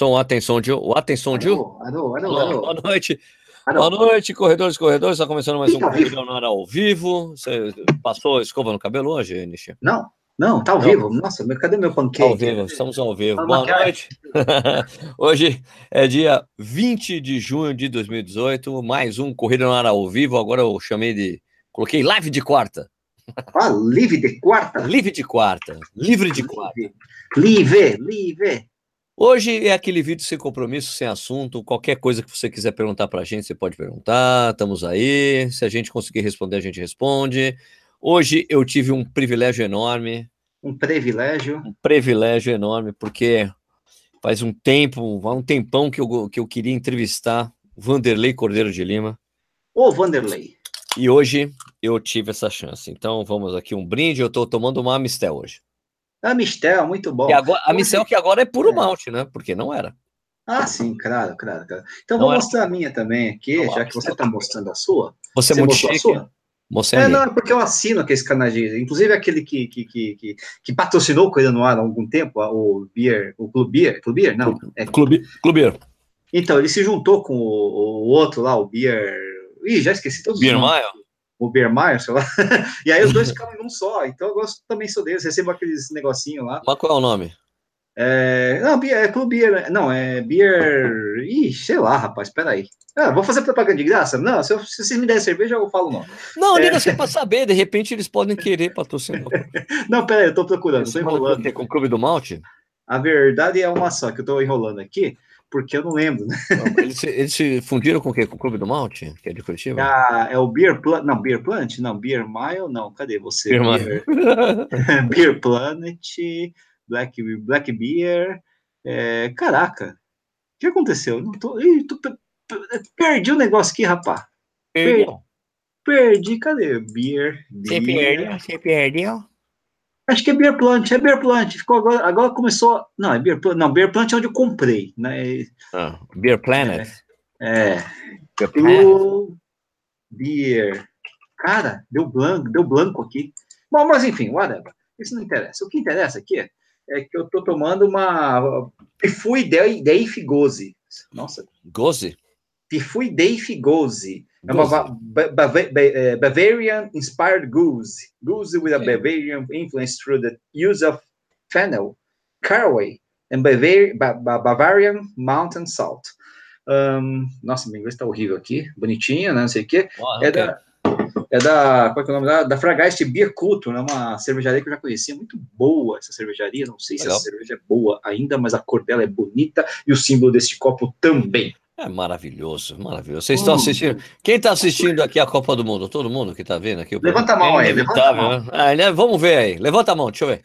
Atenção, atenção, Gil. Atenção, Gil. Alô, alô, alô. Boa noite. Boa noite, corredores, corredores. Está começando mais um Ih, tá Corrida na hora ao vivo. Você passou escova no cabelo hoje, Nishi? Não, não, tá ao Não. vivo. Nossa, cadê meu pancake? Ao vivo, estamos ao vivo. Boa noite. Hoje é dia 20 de junho de 2018, mais um Corrida na hora ao vivo. Agora eu chamei de. Coloquei live de quarta. Ah, livre de quarta? Live de quarta. Livre de quarta. Livre, livre. Hoje é aquele vídeo sem compromisso, sem assunto. Qualquer coisa que você quiser perguntar pra gente, você pode perguntar. Estamos aí. Se a gente conseguir responder, a gente responde. Hoje eu tive um privilégio enorme, Um privilégio. um privilégio enorme, porque faz um tempo, há um tempão que eu, que eu queria entrevistar o Vanderlei Cordeiro de Lima. Ô, Vanderlei. E hoje eu tive essa chance. Então vamos aqui um brinde. Eu estou tomando uma Amistel hoje. A Mistel, muito bom. E agora, a Amistel que agora é puro É. malte, né? Porque não era. Ah, sim, claro, claro, claro. Então Não vou é? mostrar a minha também aqui, lá, já que você está mostrando a sua. Você, é Você muito mostrou a sua? Você é, É, não, é porque eu assino aqueles canais de. Inclusive aquele que, que, que, que, que patrocinou o Coisa no Ar há algum tempo, o Beer, o Clube Beer. Clube Beer? Não. É. Clube, clubeiro. Então, ele se juntou com o, o outro lá, o Beer. Ih, já esqueci todos os Beer nomes. Mile? O Beer Meyer, sei lá. e aí os dois ficaram em um só. Então eu gosto também sou deles, recebo aqueles negocinho lá. Mas qual é o nome? É, não, é Clube Beer. Não, é Beer. Ih, sei lá, rapaz, peraí. Ah, vou fazer propaganda de graça? Não, se, eu- se vocês me derem cerveja, eu falo não. Não, É. liga assim pra saber. De repente eles podem querer patrocinar. Não, peraí, eu tô procurando, o enrolando. Com o Clube do Malte? A verdade é uma só, que eu tô enrolando aqui, porque eu não lembro, né? Não, Eles, se- eles se fundiram com o quê? Com o Clube do Malte? Que é de Curitiba? Ah, é o Beer Planet. Não, Beer Planet? Não, Beer Mile? Não, cadê você? Beer. Beer, Beer Planet, Black, Black Beer. é, caraca, o que aconteceu? Não tô, ih, tô pe- pe- perdi o negócio aqui, rapaz. Perdeu. Perdi, cadê? Beer. Você beer. perdeu? Você perdeu? Acho que é Beer Plant, é Beer Plant. Ficou agora, agora começou. Não, é Beer Plant. Não, Beer Plant é onde eu comprei, né? Ah, Beer Planet. É. Beer Planet. Blue Beer. Cara, deu branco, deu branco aqui. Bom, mas enfim, whatever. Isso não interessa. O que interessa aqui é que eu tô tomando uma Pifui Dei Figosi. Nossa, Goze? Pifui Dei Figosi. É uma eh, Bavarian inspired goose. Goose with a. Bavarian influence through the use of fennel, caraway, and Bavari- Ba- Ba- Bavarian mountain salt. Ahn, nossa, meu inglês tá horrível aqui. Bonitinho, né? Não sei o quê. É ok. da, é da, qual é, é o nome da, da Fragaste Beer Culture, é uma cervejaria que eu já conhecia, muito boa essa cervejaria, não sei se Legal. essa cerveja é boa ainda, mas a cor dela é bonita e o símbolo deste copo também. É maravilhoso, maravilhoso. Vocês estão Hum. assistindo? Quem está assistindo aqui a Copa do Mundo? Todo mundo que está vendo aqui? Levanta a mão aí, É levanta a inevitável, né? Ah, né? Vamos ver aí. Levanta a mão, deixa eu ver.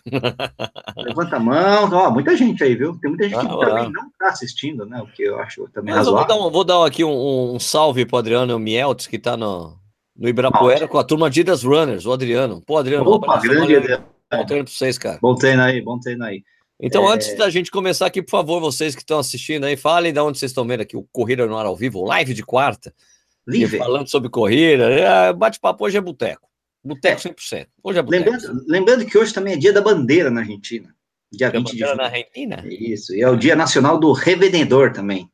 Levanta a mão, ó, muita gente aí, viu? Tem muita gente que Ah, também ah. não está assistindo, né? O que eu acho também Mas eu vou razoável. dar, um, vou dar aqui um, um salve para o Adriano Mieltz, que está no, no Ibirapuera com a turma Adidas Runners, o Adriano. Pô, Adriano, Opa, grande ideia. Bom treino para vocês, cara. Bom treino aí, bom treino aí. Então, É. antes da gente começar aqui, por favor, vocês que estão assistindo aí, falem de onde vocês estão vendo aqui o Corrida no Ar ao Vivo, live de quarta. Livre. falando sobre corrida, é, bate-papo hoje é boteco. Boteco 100%. Hoje é boteco. Lembrando, lembrando que hoje também é dia da bandeira na Argentina. Dia Tem 20 de bandeira junho. na Argentina? Isso, e é o Dia Nacional do Revendedor também.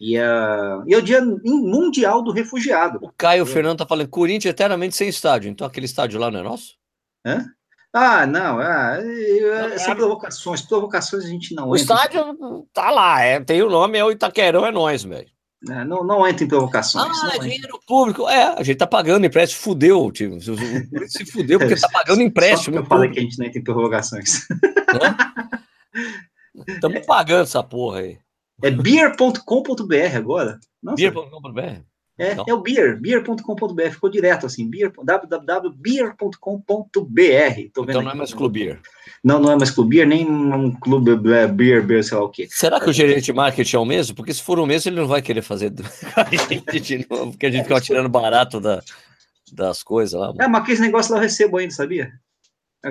E, ah, e é o Dia Mundial do Refugiado. O Caio Fernando tá falando Corinthians eternamente sem estádio. Então aquele estádio lá não é nosso? Ah, não, ah, é- são é- provocações. Provocações a gente não O entra. estádio tá lá, é, tem o nome, é o Itaquerão, é nós, velho. né, não, não entra em provocações. Ah, é dinheiro público. É, a gente tá pagando empréstimo, fudeu, tio. O Corinthians se fudeu porque tá pagando empréstimo. eu falei que a gente não entra em provocações. Estamos pagando essa porra aí. É beer.com.br agora. Beer.com.br. é, não. é o beer, beer.com.br. Ficou direto assim, beer, www.beer.com.br. Então não é mais Clube Beer. Não, não é mais clube beer, nem um clube é, beer, beer, sei lá o quê. Será que o gerente de marketing é o mesmo? Porque se for o mesmo, ele não vai querer fazer a gente de novo, porque a gente fica tirando barato da, das coisas lá. É, mas aquele negócio lá eu recebo ainda, sabia?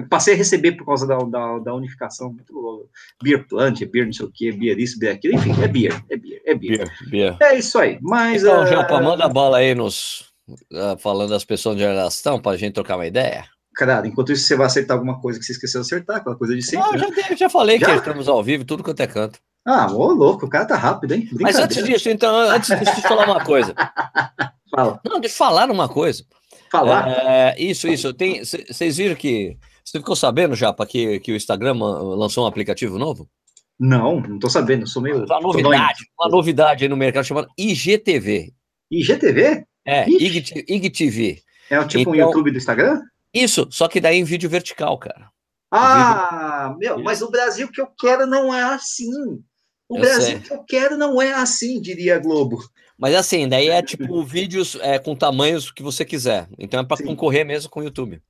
Passei a receber por causa da, da, da unificação. Muito louco. Beer plant, beer não sei o quê, beer isso, beer aquilo. Enfim, é beer, é beer, é beer. Beer, beer. É isso aí. Mas. Então, ah, Japa, manda bala aí nos. ah, falando das pessoas de geração pra gente trocar uma ideia. Cara, enquanto isso, você vai acertar alguma coisa que você esqueceu de acertar, aquela coisa de sempre. Não, né? já, já falei Já? que estamos ao vivo, tudo quanto é canto. Ah, ô louco, o cara tá rápido, hein? Mas antes disso, então, antes deixa eu falar uma coisa. Fala. Não, deixa eu falar uma coisa. Falar? É, isso, isso. Tem, vocês viram que. Você ficou sabendo, Japa, que, que o Instagram lançou um aplicativo novo? Não, não tô sabendo, sou meio. Uma novidade, uma novidade aí no mercado chamada IGTV. IGTV? É, IG, IGTV. É o tipo então, um YouTube do Instagram? Isso, só que daí em vídeo vertical, cara. Ah, vídeo... meu, mas o Brasil que eu quero não é assim. O eu Brasil sei. que eu quero não é assim, diria a Globo. Mas assim, daí é tipo vídeos é, com tamanhos que você quiser. Então é para concorrer mesmo com o YouTube.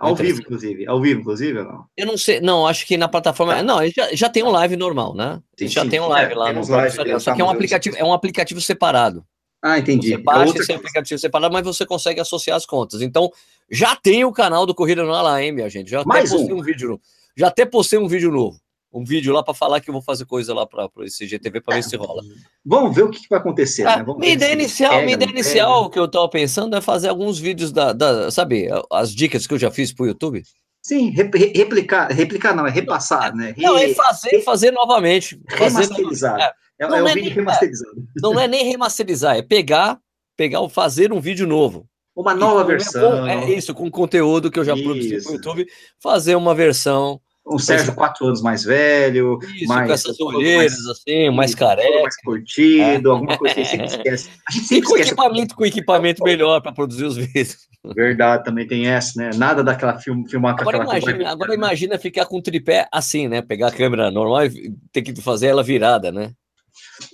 Ao vivo, inclusive. Ao vivo, inclusive, ou não? Eu não sei, não, acho que na plataforma. Tá. Não, já, já tem um live normal, né? Sim, já sim. tem um live é, lá no live, Só que é um aplicativo, é um aplicativo separado. Ah, entendi. Você baixa é esse aplicativo separado, mas você consegue associar as contas. Então, já tem o canal do Corrida no Ala, hein, minha gente? Já Mais até postei um. um vídeo novo. Já até postei um vídeo novo um vídeo lá para falar que eu vou fazer coisa lá para esse GTV para ver se rola. Vamos ver o que, que vai acontecer. Ah, né? minha ideia inicial, pega, minha ideia inicial que eu estava pensando é fazer alguns vídeos da, da, sabe, as dicas que eu já fiz para o YouTube. Sim, replicar, replicar não, é repassar, né? Re, não, é fazer, fazer novamente. Remasterizar. Fazer, é, não, é, é vídeo remasterizado. É, não é nem remasterizar, é pegar, pegar, fazer um vídeo novo. Uma nova versão. É isso, com conteúdo que eu já isso. produzi para o YouTube, fazer uma versão um Sérgio quatro anos mais velho, Isso, mais, com essas olheiras mais, assim, mais careca, mais curtido, é. alguma coisa assim, esquece. A gente sempre e com esquece. equipamento, com equipamento melhor para produzir os vídeos. Verdade, também tem essa, né? Nada daquela film, filmar com agora aquela imagina, Agora imagina ficar com o tripé assim, né? Pegar a câmera normal e ter que fazer ela virada, né?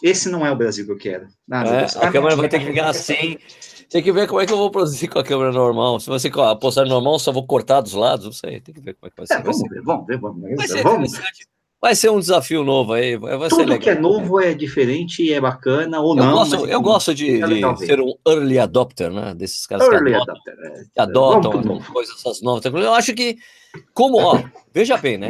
Esse não é o Brasil que eu quero. Nada, é, a câmera vai ter que ficar assim. Tem que ver como é que eu vou produzir com a câmera normal. Se você postar normal, só vou cortar dos lados, não sei. Tem que ver como é que vai ser. É, vamos ver, vamos ver, vamos ver. Vai ser vamos. Vai ser um desafio novo aí. Vai Tudo que é novo é diferente, é bacana ou eu não. Gosto, eu gosto de, é de ser um early adopter, né? Desses caras early que adotam, adopter, é. que adotam coisas novas. Eu acho que, como, ó, veja bem, né?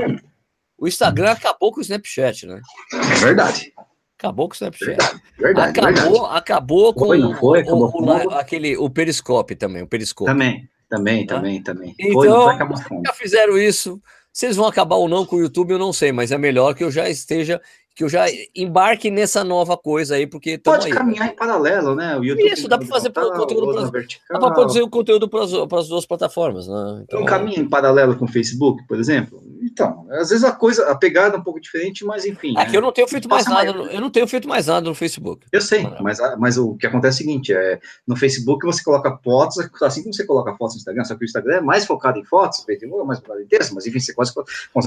O Instagram acabou com o Snapchat, né? É verdade. Acabou com o Snapchat. Verdade, acabou, verdade. acabou com foi, foi, o, o, o, aquele, o Periscope também, o Periscope. Também, também, tá? também, também. Então, foi, já fizeram isso. Vocês vão acabar ou não com o YouTube, eu não sei, mas é melhor que eu já esteja que eu já embarque nessa nova coisa aí, porque pode aí, caminhar em paralelo, né? O YouTube Isso, dá para fazer para conteúdo vertical. dá para produzir o conteúdo para as duas plataformas, né? Então, um caminho em paralelo com o Facebook, por exemplo. Então, às vezes a coisa, a pegada é um pouco diferente, mas enfim. É né? que eu não tenho feito mais nada, eu não tenho feito mais nada no Facebook. Eu sei, mas, mas o que acontece é o seguinte, é no Facebook você coloca fotos, assim como você coloca fotos no Instagram, só que o Instagram é mais focado em fotos, o Facebook é mais focado em texto, mas enfim, você quase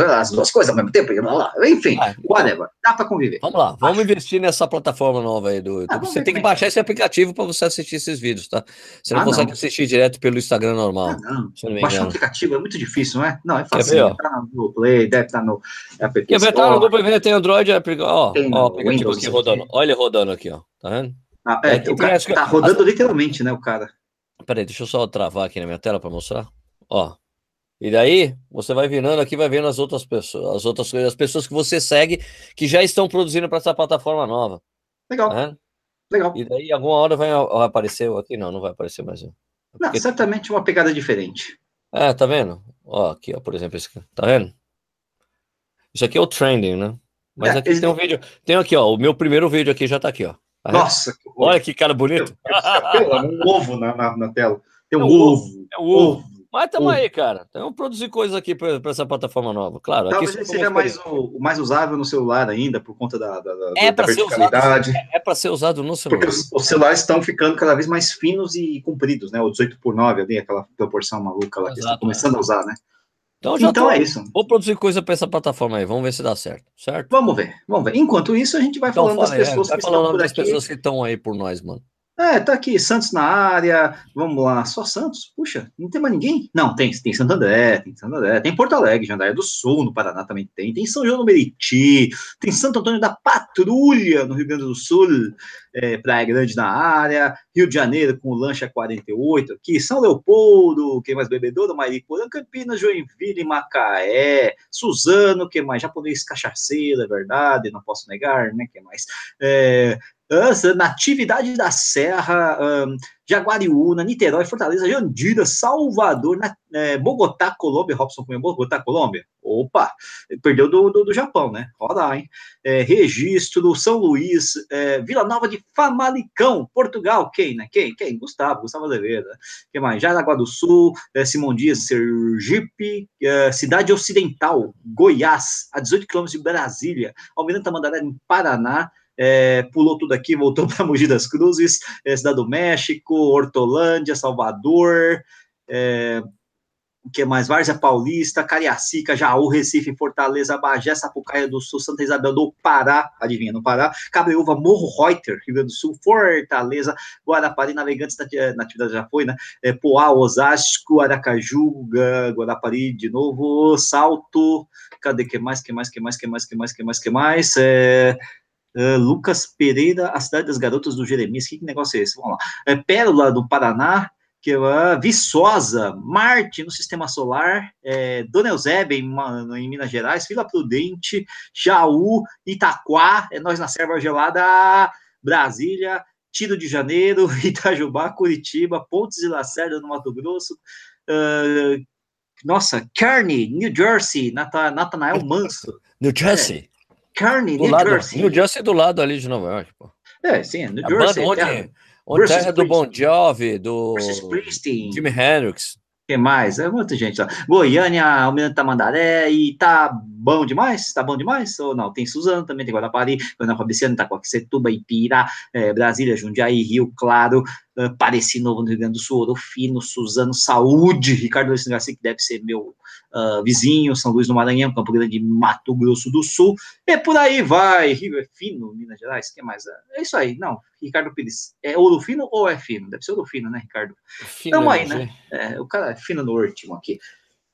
as duas coisas ao mesmo tempo, enfim, ah, então, whatever. Dá para conviver. Vamos lá, vamos Acho. investir nessa plataforma nova aí do YouTube. Ah, você tem que baixar esse aplicativo para você assistir esses vídeos, tá? Você não ah, consegue não. assistir direto pelo Instagram normal. Ah, não. Baixar o aplicativo é muito difícil, não é? Não, é fácil. Quer ver, tá no Google Play, deve estar tá no App Quer ver, tá no Google Play, tem Android, é, ó, tem ó, aplicativo aqui rodando. Olha ele rodando aqui, ó. Tá vendo? Ah, é, é, o cara, tá rodando literalmente, né, o cara. Peraí, deixa eu só travar aqui na minha tela para mostrar. Ó, e daí, você vai virando aqui, vai vendo as outras pessoas, as outras coisas, as pessoas que você segue que já estão produzindo para essa plataforma nova. Legal. Né? Legal. E daí, alguma hora vai, aparecer aqui, não, não vai aparecer mais. Não, Porque... certamente uma pegada diferente. É, tá vendo? Ó, aqui, ó, por exemplo, esse aqui, tá vendo? Isso aqui é o trending, né? Mas é, aqui esse... tem um vídeo, tem aqui, ó, o meu primeiro vídeo aqui já tá aqui, ó. Tá Nossa! Que Olha que cara bonito. um ovo na, na, na, tela. Tem um, é um ovo. ovo. É um ovo. ovo. Mas estamos aí, cara. Então, produzir coisas aqui para essa plataforma nova. Claro. Talvez aqui seja mais, o, mais usável no celular ainda, por conta da, da, é da verticalidade. Usado, é, é para ser usado no celular. Porque os, os, celulares estão ficando cada vez mais finos e compridos, né? O 18 por 9 ali, aquela proporção maluca lá que estão começando é. a usar, né? Então, então tô, é isso. Vou produzir coisa para essa plataforma aí, vamos ver se dá certo, certo? Vamos ver, vamos ver. Enquanto isso, a gente vai então, falando fala, das pessoas é, vai que estão por das aqui. pessoas que estão aí por nós, mano. É, tá aqui, Santos na área, vamos lá, só Santos? Puxa, não tem mais ninguém? Não, tem, tem Santo André, tem Santo André, tem Porto Alegre, Jandaia do Sul, no Paraná também tem, tem São João do Meriti, tem Santo Antônio da Patrulha, no Rio Grande do Sul, é, Praia Grande na área, Rio de Janeiro com Lancha 48 aqui, São Leopoldo, quem mais Bebedouro, Mariporã, Campinas, Joinville, Macaé, Suzano, que mais? Japonês cachaceiro, é verdade, não posso negar, né, que mais? É, Natividade da Serra, um, Jaguariúna, Niterói, Fortaleza, Jandira, Salvador, na, é, Bogotá, Colômbia, Robson comeu Bogotá, Colômbia. Opa, perdeu do, do, do Japão, né? Roda hein? É, registro, São Luís, é, Vila Nova de Famalicão, Portugal. Quem, né? Quem? Quem? Gustavo, Gustavo Azevedo. Quem mais? Jaraguá do Sul, é, Simão Dias, Sergipe, é, Cidade Ocidental, Goiás, a 18 quilômetros de Brasília, Almirante Tamandaré, em Paraná, é, pulou tudo aqui, voltou para Mogi das Cruzes, é, Cidade do México, Hortolândia, Salvador, é, o que mais? Várzea Paulista, Cariacica, Jaú, Recife, Fortaleza, Bagé, Sapucaia do Sul, Santa Isabel do Pará, adivinha, no Pará, Cabreúva, Morro Reuter, Rio Grande do Sul, Fortaleza, Guarapari, Navegantes, na atividade já foi, né? É, Poá, Osasco, Aracaju, Guarapari de novo, Salto, cadê que mais, que mais, que mais, que mais, que mais, que mais, que mais? É, Uh, Lucas Pereira, a cidade das garotas do Jeremias, que, que negócio é esse? Vamos lá. É, Pérola do Paraná, que é Viçosa, Marte no Sistema Solar, é, Dona Eusébia em, em, Minas Gerais, Vila Prudente, Jaú, Itaquá, é nós na Serva Gelada, Brasília, Tiro de Janeiro, Itajubá, Curitiba, Pontes e Lacerda no Mato Grosso, uh, nossa, Kearney, New Jersey, Natanael Manso. New Jersey. É. Kearney, do New lado, Jersey. New Jersey é do lado ali de Nova York, pô. É, sim, New a Jersey. Onde, é, onde terra do Bon Jovi, do Jimi Hendrix. que mais? É muita gente lá. Goiânia, Almirante Tamandaré, e tá bom demais? Tá bom demais? Ou não? Tem Suzano também, tem Guarapari, Guarapari, Fabriciano, Itacoaxetuba, Ipira, é, Brasília, Jundiaí, Rio Claro, uh, Pareci Novo no Rio Grande do Sul, Ouro Fino, Suzano, Saúde, Ricardo Luiz Garcia, que deve ser meu uh, vizinho, São Luís do Maranhão, Campo Grande, Mato Grosso do Sul, e por aí vai, Rio é Fino, Minas Gerais, que mais? É isso aí, não, Ricardo Pires, é ouro fino ou é fino? Deve ser ouro fino, né, Ricardo? Fino, Tamo aí, né? É, o cara é fino no último aqui.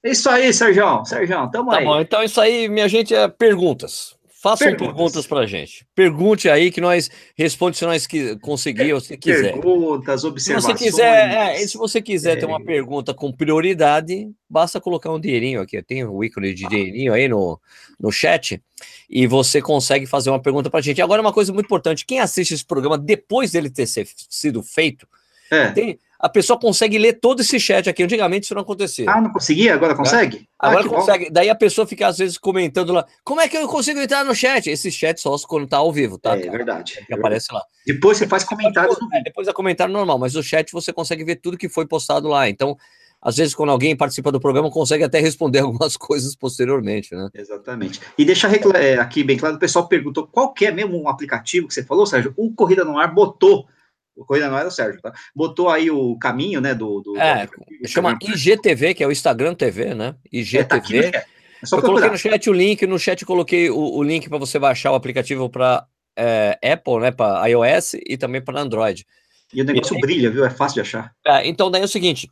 É isso aí, Sérgio. Sérgio, tamo tá aí. Bom, então isso aí, minha gente, é perguntas. Façam perguntas, perguntas para a gente. Pergunte aí que nós respondemos se nós conseguir ou se quiser. Perguntas, observações. Se você quiser, é, se você quiser é. ter uma pergunta com prioridade, basta colocar um dinheirinho aqui. Tem um ícone de dinheirinho aí no, no chat e você consegue fazer uma pergunta para a gente. Agora, uma coisa muito importante: quem assiste esse programa depois dele ter sido feito, é. tem, a pessoa consegue ler todo esse chat aqui. Antigamente isso não acontecia. Ah, não conseguia? Agora né? consegue? Ah, Agora consegue. Bom. Daí a pessoa fica às vezes comentando lá, como é que eu consigo entrar no chat? Esse chat só quando tá ao vivo, tá? É, verdade. Que aparece lá. Depois você faz comentários no vídeo. Depois é comentário normal, mas o chat você consegue ver tudo que foi postado lá. Então, às vezes, quando alguém participa do programa, consegue até responder algumas coisas posteriormente, né? Exatamente. E deixa é, aqui bem claro, o pessoal perguntou qual é mesmo um aplicativo que você falou, Sérgio? O Corrida no Ar botou o Corrida não era o Sérgio, tá? Botou aí o caminho, né, do... do é, do, chama IGTV, que é o Instagram TV, né? IGTV. É, tá é eu coloquei no chat o link, no chat coloquei o, o link para você baixar o aplicativo para é, Apple, né, para iOS e também para Android. E o negócio e, brilha, viu? É fácil de achar. É, então daí é o seguinte,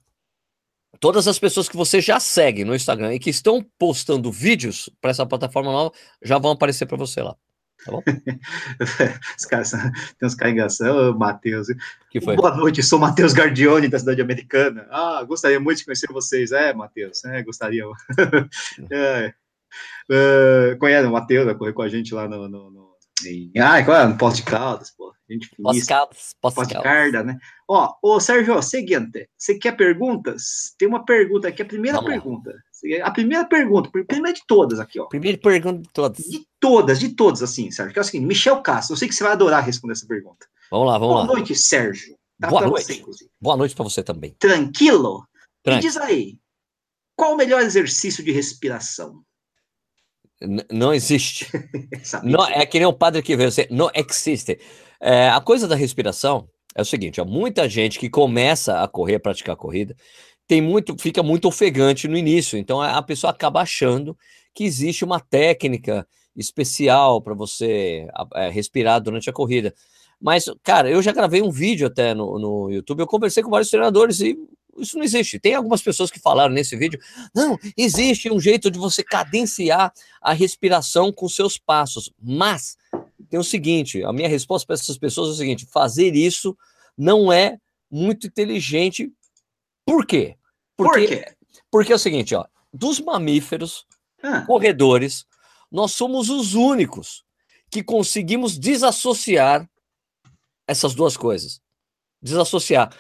todas as pessoas que você já segue no Instagram e que estão postando vídeos para essa plataforma nova já vão aparecer para você lá. Tá bom? Os caras, tem uns caras engraçados, Matheus. Boa noite, sou Matheus Gardione, da cidade americana. Ah, gostaria muito de conhecer vocês. É, Matheus, é, gostaria. é. Uh, conhece o Matheus, vai correr com a gente lá no, no, no em, ah, qual é? No Posto de Caldas, pô. Gente Pós-Caldas, Pós-Carda, né? Ó, ô Sérgio, seguinte, você quer perguntas? Tem uma pergunta aqui, a primeira Vamos pergunta. Lá. A primeira pergunta, primeira de todas aqui, ó. Primeira pergunta de todas. De todas, de todas, assim, Sérgio. Que é o seguinte, Michel Castro, eu sei que você vai adorar responder essa pergunta. Vamos lá, vamos Boa lá. Boa noite, Sérgio. Tá Boa noite. Você, Boa noite para você também. Tranquilo? Me diz aí, qual o melhor exercício de respiração? N não existe. não, é que nem o padre que veio, você, não existe. É, a coisa da respiração é o seguinte, ó, muita gente que começa a correr, a praticar corrida, tem muito, fica muito ofegante no início. Então a pessoa acaba achando que existe uma técnica especial para você é, respirar durante a corrida. Mas, cara, eu já gravei um vídeo até no, no YouTube, eu conversei com vários treinadores e isso não existe. Tem algumas pessoas que falaram nesse vídeo, não, existe um jeito de você cadenciar a respiração com seus passos, mas tem o seguinte, a minha resposta para essas pessoas é o seguinte, fazer isso não é muito inteligente por quê? Porque, Por quê? Porque é o seguinte, ó, dos mamíferos, ah. corredores, nós somos os únicos que conseguimos desassociar essas duas coisas. Desassociar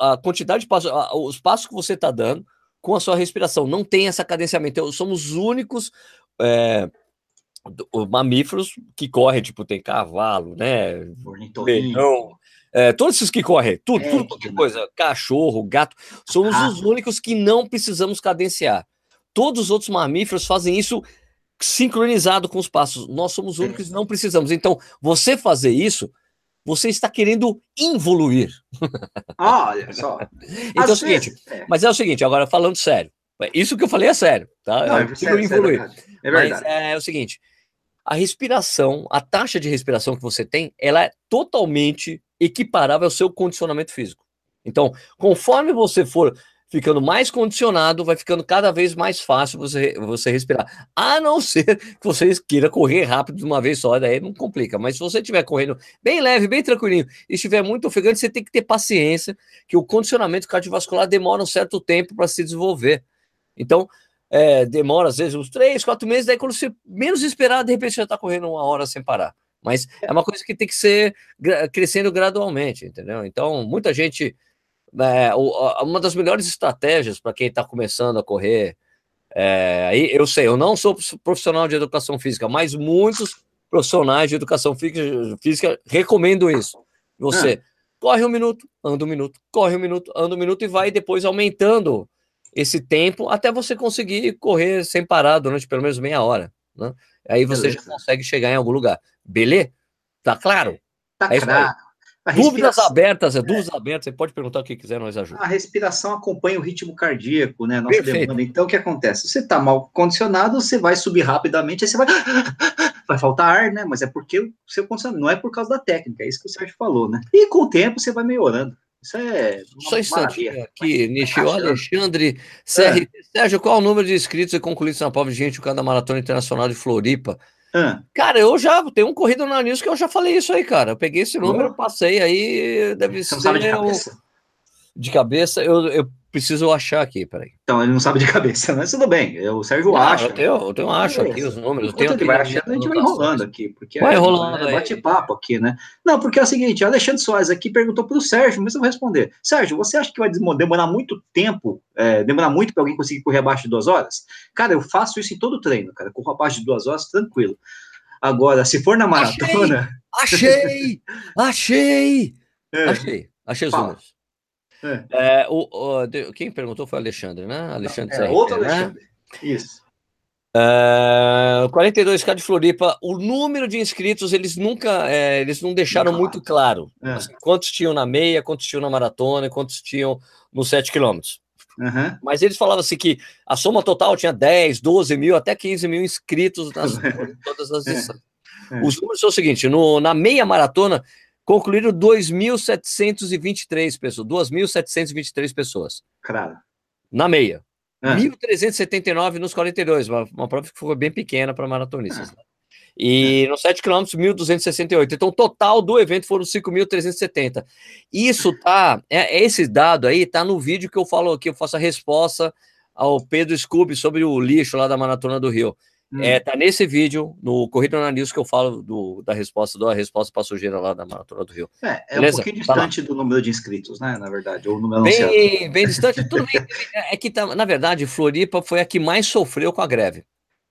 a quantidade de passos, os passos que você está dando com a sua respiração. Não tem essa cadenciamento. Então, somos os únicos é, mamíferos que correm, tipo, tem cavalo, né? Leão, é, todos esses que correm, tudo, é, tudo qualquer coisa, cachorro, gato, somos ah. os únicos que não precisamos cadenciar. Todos os outros mamíferos fazem isso sincronizado com os passos. Nós somos os é. únicos que não precisamos. Então, você fazer isso, você está querendo involuir. Olha só. então Às é o seguinte, vezes, é. mas é o seguinte, agora falando sério. Isso que eu falei é sério, tá? Não, é, sério, involuir. É verdade. Mas é, é o seguinte, a respiração, a taxa de respiração que você tem, ela é totalmente equiparável ao seu condicionamento físico. Então, conforme você for ficando mais condicionado, vai ficando cada vez mais fácil você, você respirar. A não ser que você queira correr rápido de uma vez só, daí não complica. Mas se você estiver correndo bem leve, bem tranquilinho, e estiver muito ofegante, você tem que ter paciência, que o condicionamento cardiovascular demora um certo tempo para se desenvolver. Então, é, demora às vezes uns três, quatro meses, daí quando você menos esperar, de repente você já está correndo uma hora sem parar. Mas é uma coisa que tem que ser crescendo gradualmente, entendeu? Então, muita gente é, uma das melhores estratégias para quem está começando a correr. É, aí eu sei, eu não sou profissional de educação física, mas muitos profissionais de educação física, física recomendam isso. Você ah. corre um minuto, anda um minuto, corre um minuto, anda um minuto e vai depois aumentando esse tempo até você conseguir correr sem parar durante pelo menos meia hora. Né? Aí você Beleza. já consegue chegar em algum lugar. Beleza? Tá claro? Tá é claro. Dúvidas abertas, é, dúvidas abertas, você pode perguntar o que quiser, nós ajudamos. A respiração acompanha o ritmo cardíaco, né? Nossa Perfeito. demanda. Então, o que acontece? Você está mal condicionado, você vai subir rapidamente, aí você vai. Vai faltar ar, né? Mas é porque o seu condicionamento, não é por causa da técnica, é isso que o Sérgio falou, né? E com o tempo você vai melhorando. Isso é. Só um instantinho aqui, Nishio Alexandre Sérgio, é. Sérgio, qual é o número de inscritos e concluídos na prova de gente o cada Maratona Internacional de Floripa? Ah. Cara, eu já tenho um corrido na News que eu já falei isso aí, cara. Eu peguei esse número, passei aí, deve Você ser. de cabeça? De cabeça, eu, eu preciso achar aqui, peraí. Então, ele não sabe de cabeça, mas tudo bem. O Sérgio não, acha. Eu, tenho, eu tenho, acho aqui os números. Enquanto ele vai achando, a gente vai enrolando aqui. Porque vai é, enrolando é, bate-papo aqui, né? Não, porque é o seguinte, Alexandre Soares aqui perguntou para o Sérgio, mas eu vou responder. Sérgio, você acha que vai demorar muito tempo, é, demorar muito para alguém conseguir correr abaixo de duas horas? Cara, eu faço isso em todo treino, cara. Corro abaixo de duas horas, tranquilo. Agora, se for na maratona. Achei! Achei! Achei! É. Achei, achei os números. É. É, o, o, quem perguntou foi o Alexandre, né? Alexandre Não, é, outro né? Alexandre. Isso. É, 42k de Floripa, o número de inscritos eles nunca, é, eles não deixaram muito claro é. assim, quantos tinham na meia, quantos tinham na maratona, quantos tinham nos 7 quilômetros. Uhum. Mas eles falavam assim que a soma total tinha 10, 12 mil, até 15 mil inscritos nas todas as é. É. Os números são o seguinte: no, na meia maratona concluíram 2.723 pessoas, 2.723 pessoas. Claro. Na meia. Ah. 1.379 nos 42, uma, uma prova que foi bem pequena para maratonistas. Ah. E é. nos 7 km, 1.268. Então, o total do evento foram 5.370. Isso tá, é, é, esse dado aí tá no vídeo que eu falo que eu faço a resposta ao Pedro Scooby sobre o lixo lá da Maratona do Rio. Hum. É, tá nesse vídeo, no Corrida na News, que eu falo do, da resposta, da resposta para sujeira lá da Maratona do Rio. É, é Beleza? um pouquinho distante do número de inscritos, né? Na verdade, ou número bem, bem distante, tudo bem. É que, tá, na verdade, Floripa foi a que mais sofreu com a greve.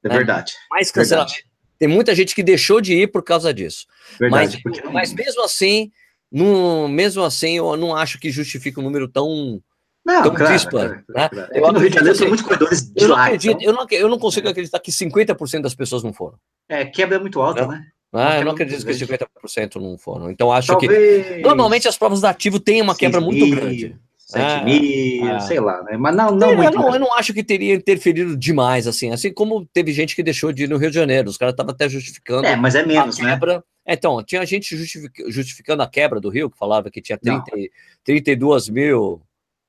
É né? verdade. Mais cancelamento. Tem muita gente que deixou de ir por causa disso. Verdade, mas, mas mesmo assim, não, mesmo assim, eu não acho que justifica um número tão não, então, claro, claro, né? claro. É no Rio de Janeiro são muitos corredores de eu lá. Não acredito, então... eu, não, eu não consigo acreditar que 50% das pessoas não foram. É, quebra é muito alta, né? Ah, eu não acredito que 50% não foram. Então, acho Talvez... que. Normalmente as provas da ativo têm uma quebra muito grande. 7 ah, mil, ah. sei lá, né? Mas não, não, é, muito eu, não eu não acho que teria interferido demais, assim. Assim como teve gente que deixou de ir no Rio de Janeiro. Os caras estavam até justificando. É, mas é menos, né? Então, tinha gente justificando a quebra do Rio, que falava que tinha 30, 32 mil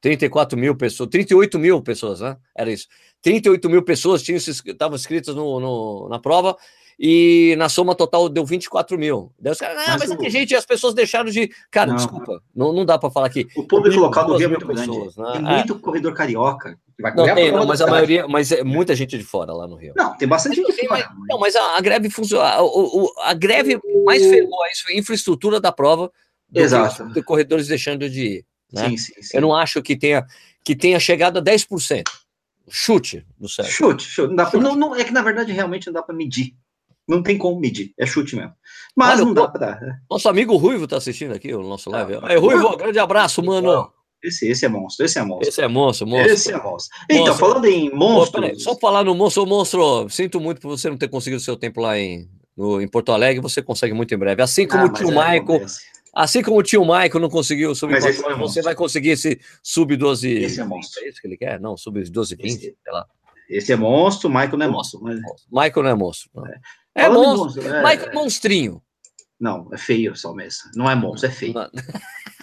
34 mil pessoas, 38 mil pessoas, né? Era isso. 38 mil pessoas tinham estavam inscritas no, no, na prova e na soma total deu 24 mil. Deus, cara, ah, mas, mas o... gente, as pessoas deixaram de. Cara, não, desculpa, não, não dá para falar aqui. O público local do Rio é muito pessoas, grande. Né? Tem muito é. corredor carioca. Não, tem, não, mas a maioria, mas é muita gente de fora lá no Rio. Não, tem bastante gente de fora. Mas, não, mas a, a greve funciona. A, a, a, greve mais ferrou a infraestrutura da prova Exato. de corredores deixando de ir. Né? Sim, sim, sim. Eu não acho que tenha, que tenha chegado a 10%. Chute no céu. Chute, chute. Não dá pra- não, não, é que na verdade realmente não dá para medir. Não tem como medir, é chute mesmo. Mas Olha, não dá para. Nosso amigo Ruivo tá assistindo aqui o nosso live. Ah, Aí, Ruivo, Ruivo. grande abraço, mano. Esse, esse é monstro, esse é monstro. Esse é monstro, monstro. Esse é monstro. Então, Monstro. falando em peraí, só falar no monstro, monstro, sinto muito por você não ter conseguido seu tempo lá em, no- em Porto Alegre, você consegue muito em breve. Assim como Ah, o tio é, Michael, acontece. Assim como o tio Michael não conseguiu subir Mas é você monstro. vai conseguir esse sub 12. Esse é monstro. É isso que ele quer? Não, sub 12 20, Esse- sei lá. Esse é monstro, Michael não é monstro. Mas... Michael não é monstro. Não. É, Falando em monstro. é- Michael é monstrinho. Não, é feio só mesmo. Não é monstro, é feio. Não-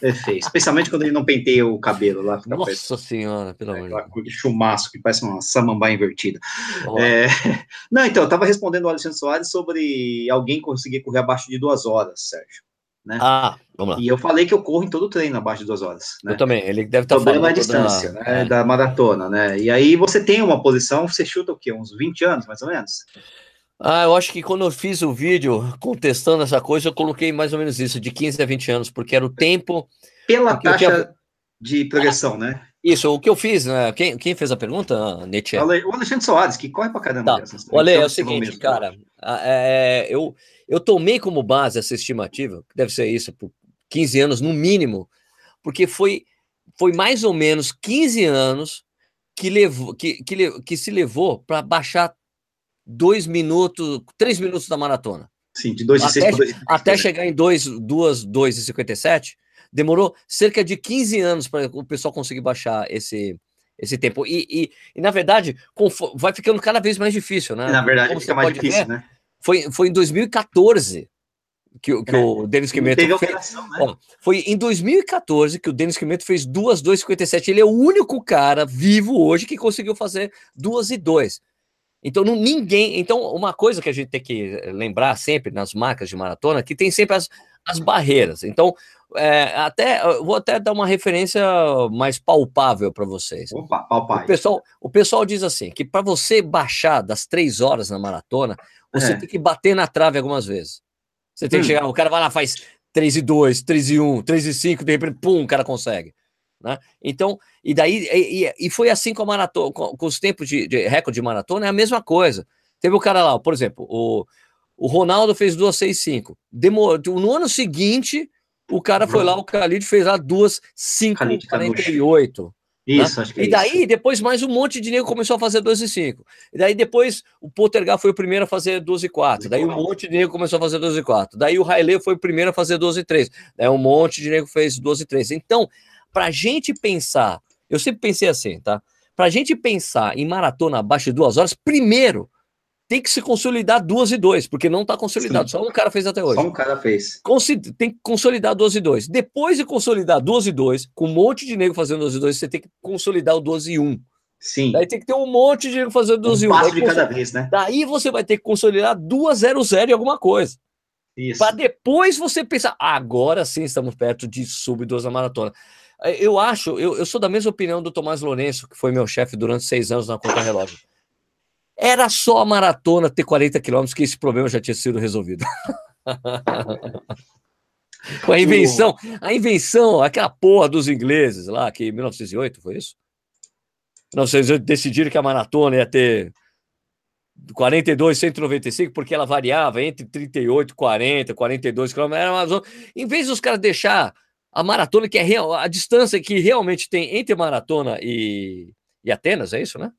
É feio. Especialmente quando ele não penteia o cabelo lá. Fica Nossa senhora, pelo amor de Aquela cor de chumaço que parece uma samambaia invertida. Deus. É, Não, então, eu estava respondendo ao Alexandre Soares sobre alguém conseguir correr abaixo de duas horas, Sérgio. Ah, vamos lá. E eu falei que eu corro em todo o treino abaixo de duas horas. Né? Eu também. Ele deve O estar é a falando da- distância, né, é. da maratona, né? E aí você tem uma posição, você chuta o quê? Uns 20 anos, mais ou menos? Ah, eu acho que quando eu fiz o vídeo contestando essa coisa, eu coloquei mais ou menos isso, de 15 a 20 anos, porque era o tempo. Pela taxa tinha- de progressão, né? Isso, o que eu fiz, né? Quem, quem fez a pergunta? Nietzsche. O Alexandre Soares, que corre pra caramba. Tá. dessas? Olha, é Então, o você não seguinte, cara, é, eu, eu tomei como base essa estimativa, que deve ser isso, por 15 anos no mínimo, porque foi, foi mais ou menos 15 anos que, levou, que, que, que se levou para baixar dois minutos, três minutos da maratona. Sim, de 2 de 6 Até- por 2 Até chegar em 2, 2, 2 e 57, demorou cerca de 15 anos para o pessoal conseguir baixar esse, esse tempo. E, e, e, na verdade, vai ficando cada vez mais difícil, né? Na verdade, Como fica mais difícil, ver, né? Foi, foi em 2014 que, o- que É, o Denis teve fez. alteração, né? Ó, Foi em 2014 que o Denis Quimeto fez duas 2,57. Ele é o único cara vivo hoje que conseguiu fazer duas e dois. Então, não, ninguém. Então, uma coisa que a gente tem que lembrar sempre nas marcas de maratona, que tem sempre as, as barreiras. Então, é, até eu vou até dar uma referência mais palpável para vocês. Opa, O pessoal, o pessoal diz assim: que para você baixar das três horas na maratona, você É. tem que bater na trave algumas vezes. Você tem que Hum. chegar, o cara vai lá, faz 3 e 2, 3 e 1, 3 e 5, de repente, pum, o cara consegue. Né? Então, e daí, e, e- e foi assim com a maratona, com, com os tempos de, de recorde de maratona, é a mesma coisa. Teve o cara lá, por exemplo, o, o Ronaldo fez 2, 6, 5. Demorou, no ano seguinte, o cara foi lá, o Khalid fez lá 2, 5, Khalid Kanush. 48. Isso, acho que é E daí, depois, mais um monte de nego começou a fazer 12 e 5. E daí, depois, o Poltergar foi o primeiro a fazer 12 e 4. Daí, um monte de nego começou a fazer 12 e 4. Daí, o Haile foi o primeiro a fazer 12 e 3. Daí, um monte de nego fez 12 e 3. Então, pra gente pensar, eu sempre pensei assim, tá? Pra gente pensar em maratona abaixo de duas horas, primeiro, tem que se consolidar duas e 2, porque não tá consolidado. Sim. Só um cara fez até hoje. Só um cara fez. Tem que consolidar 12 e 2. Depois de consolidar 12 e 2, com um monte de nego fazendo 12 e 2, você tem que consolidar o 12 e 1. Sim. Daí tem que ter um monte de nego fazendo 12 e Um 1. passo de cada vez, né? daí você vai ter que consolidar 2 0 0 e alguma coisa. Isso. Para depois você pensar, agora sim estamos perto de sub 2 na maratona. Eu acho, eu, eu sou da mesma opinião do Tomás Lourenço, que foi meu chefe durante seis anos na conta relógio. Era só a maratona ter 40 quilômetros que esse problema já tinha sido resolvido. Com a invenção, a invenção, aquela porra dos ingleses lá, que em 1908 foi isso? 1908 decidiram que a maratona ia ter 42, 195, porque ela variava entre 38, 40, 42 quilômetros. Era uma zona... Em vez dos caras deixar a maratona, que é real, a distância que realmente tem entre maratona e, e Atenas, é isso, né?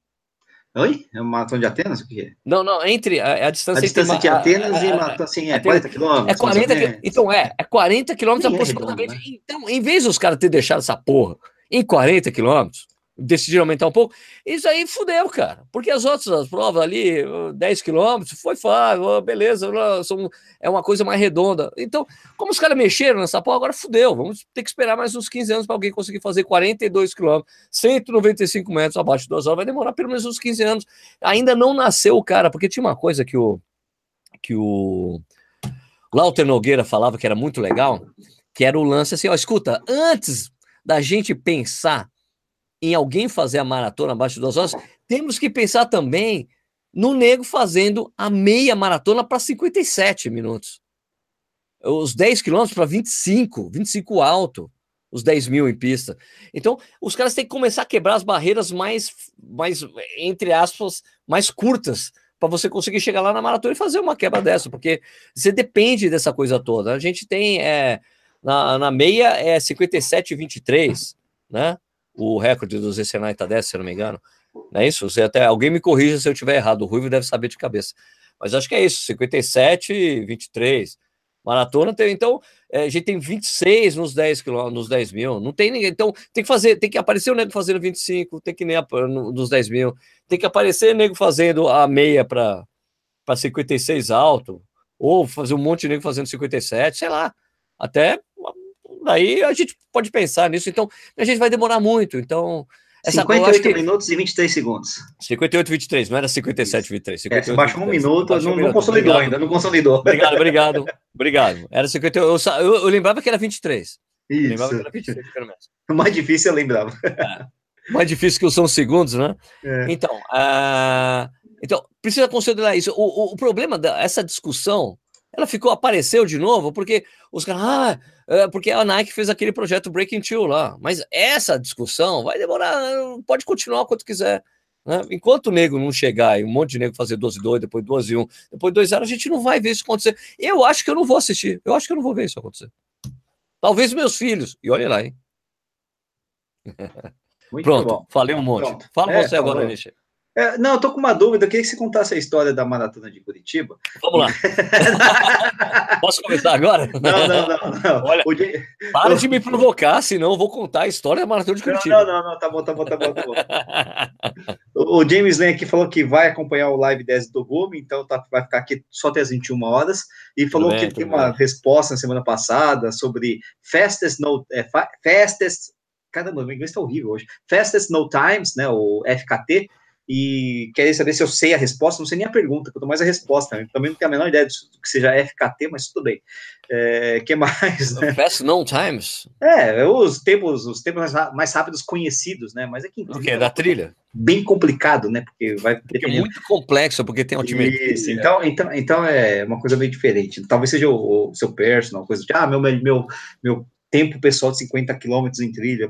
Oi? É uma maratona de Atenas? O que é? Não, não, entre a, a distância A distância entre de Atenas a- e maratona, assim, é Atenas- 40 quilômetros? É 40 mais ou quilômetros. Então, é, é 40 quilômetros Nem é aproximadamente. redondo, Então, em vez dos caras ter deixado essa porra em 40 quilômetros, decidiram aumentar um pouco, isso aí fudeu, cara. Porque as outras provas ali, uh, 10 quilômetros, foi fácil, beleza, são, é uma coisa mais redonda. Então, como os caras mexeram nessa porra, agora fudeu. Vamos ter que esperar mais uns 15 anos para alguém conseguir fazer 42 quilômetros, 195 metros abaixo de duas horas. Vai demorar pelo menos uns 15 anos. Ainda não nasceu o cara, porque tinha uma coisa que o. Que o Lauter Nogueira falava que era muito legal, que era o lance assim, ó, escuta, antes da gente pensar em alguém fazer a maratona abaixo de duas horas, temos que pensar também no nego fazendo a meia maratona para 57 minutos. os 10 quilômetros para 25, 25 alto, os 10 mil em pista. Então, os caras têm que começar a quebrar as barreiras mais, mais entre aspas, mais curtas, para você conseguir chegar lá na maratona e fazer uma quebra dessa, porque você depende dessa coisa toda. A gente tem, é, na, na meia é 57,23, né? O recorde do Zé Senai tá dessa, se eu não me engano. Não é isso? Você até, alguém me corrija se eu tiver errado, o Ruivo deve saber de cabeça. Mas acho que é isso, 57, 23. Maratona tem, então, é, a gente tem 26 nos 10 quilômetros, nos 10 mil. Não tem ninguém. Então, tem que fazer, tem que aparecer o nego fazendo 25, tem que nem nos 10 mil, tem que aparecer o nego fazendo a meia para 56 alto, ou fazer um monte de nego fazendo 57, sei lá. Até daí a gente pode pensar nisso. Então, a gente vai demorar muito. Então, essa 58 que... minutos e 23 segundos. 58 23, não era 57 23. 58, é, baixou 23. um minuto, não, um não consolidou obrigado. ainda, não consolidou. Obrigado, obrigado. obrigado. Era 58, eu, eu, eu lembrava que era 23. Isso. Eu lembrava que era 23, pelo menos. O mais difícil eu lembrava. É. Mais difícil que são segundos, né? É. Então, uh, então, precisa considerar isso. O, o, o problema dessa discussão, ela ficou, apareceu de novo, porque os caras, ah, é, porque a Nike fez aquele projeto Breaking Two lá. Mas essa discussão vai demorar, pode continuar quanto quiser. Né? Enquanto o nego não chegar e um monte de nego fazer 12 2, depois 12 1, depois 2 0, a gente não vai ver isso acontecer. Eu acho que eu não vou assistir. Eu acho que eu não vou ver isso acontecer. Talvez meus filhos. E olha lá, hein? Pronto, bom. falei um monte. Pronto. Fala é, você agora, Nishi. É, não, eu tô com uma dúvida. Eu queria que você contasse a história da maratona de Curitiba. Vamos lá. Posso começar agora? Não, não, não. não. Olha, para de me provocar, senão eu vou contar a história da maratona de Curitiba. Não, não, não. Tá bom, tá bom, tá bom. Tá bom. o, James Lane aqui falou que vai acompanhar o live 10 do Gumi, então tá, vai ficar aqui só até as 21 horas. E falou bem, que tem bem. uma resposta na semana passada sobre fastest, no, é, fastest Caramba, meu inglês tá horrível hoje. Fastest No Times, né, o FKT, e queria saber se eu sei a resposta, não sei nem a pergunta, quanto mais a resposta, né? também não tenho a menor ideia do que seja FKT, mas tudo bem. É, que mais? Né? Fast known times? É, os tempos, os tempos mais rápidos conhecidos, né? Mas é que é da trilha? Bem complicado, né? Porque vai porque é muito complexo, porque tem altimetria. Isso, então, então, então é uma coisa meio diferente. Talvez seja o, o seu personal, coisa de ah, meu meu meu tempo pessoal de 50 quilômetros em trilha.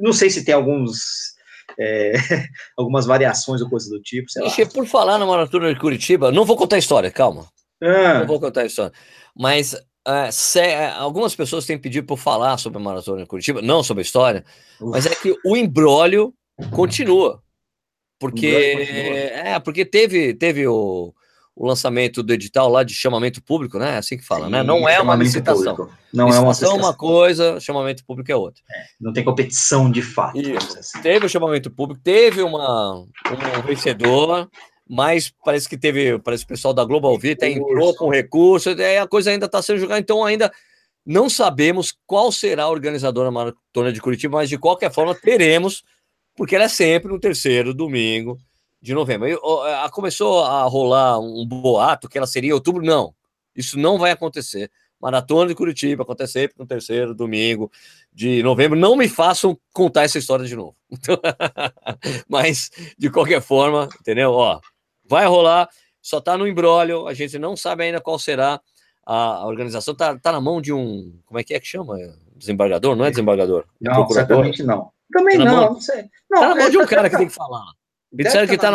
Não sei se tem alguns é, algumas variações ou coisa do tipo. Ixi, por falar na maratona de Curitiba, não vou contar a história, calma. Ah. Não vou contar a história. Mas uh, se, uh, algumas pessoas têm pedido para falar sobre a maratona de Curitiba, não sobre a história, Uf. mas é que o embrólio continua. Porque, continua. é, porque teve, teve o, o lançamento do edital lá de chamamento público, né? É assim que fala, Sim, né? Não é uma licitação. Público. Não licitação é uma licitação. uma coisa, chamamento público é outra. É, não tem competição de fato. Assim. Teve o chamamento público, teve uma, um vencedor, mas parece que teve, parece que o pessoal da Global Vita entrou com recurso, e a coisa ainda está sendo julgada, então ainda não sabemos qual será o organizador da maratona de Curitiba, mas de qualquer forma teremos, porque ela é sempre no terceiro domingo de novembro. Aí, começou a rolar um boato que ela seria em outubro. Não, isso não vai acontecer. Maratona de Curitiba acontece sempre no terceiro domingo de novembro. Não me façam contar essa história de novo. Mas, de qualquer forma, entendeu? Ó, vai rolar, só tá no embrólio, a gente não sabe ainda qual será a, organização. Tá, tá na mão de um. Como é que é que chama? Desembargador? Não é desembargador? É não, certamente não. Também tá não, mão, não sei. Não, tá na mão é, de um cara que tem que falar. Me disseram que tá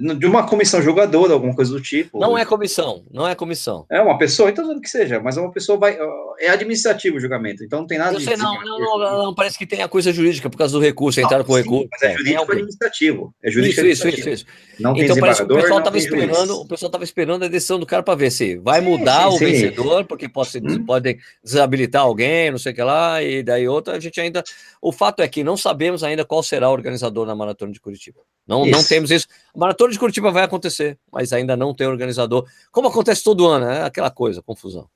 na de. De uma comissão jogadora, alguma coisa do tipo. Não é comissão, não é comissão. É uma pessoa, então tudo que seja, mas uma pessoa vai. É administrativo o julgamento, então não tem nada Eu sei, não, não, não, não, parece que tem a coisa jurídica por causa do recurso, entraram com o recurso. Mas é, é jurídico é, administrativo. É jurídico isso, administrativo. Isso, isso, isso. Não tem então parece que o pessoal estava esperando, o pessoal estava esperando a decisão do cara para ver se vai sim, mudar sim, o sim. vencedor, porque pode, hum. pode desabilitar alguém, não sei o que lá, e daí outra, a gente ainda. O fato é que não sabemos ainda qual será o organizador da maratona de Curitiba. Não, não temos isso. A maratona de Curitiba vai acontecer, mas ainda não tem organizador. Como acontece todo ano, é aquela coisa, confusão.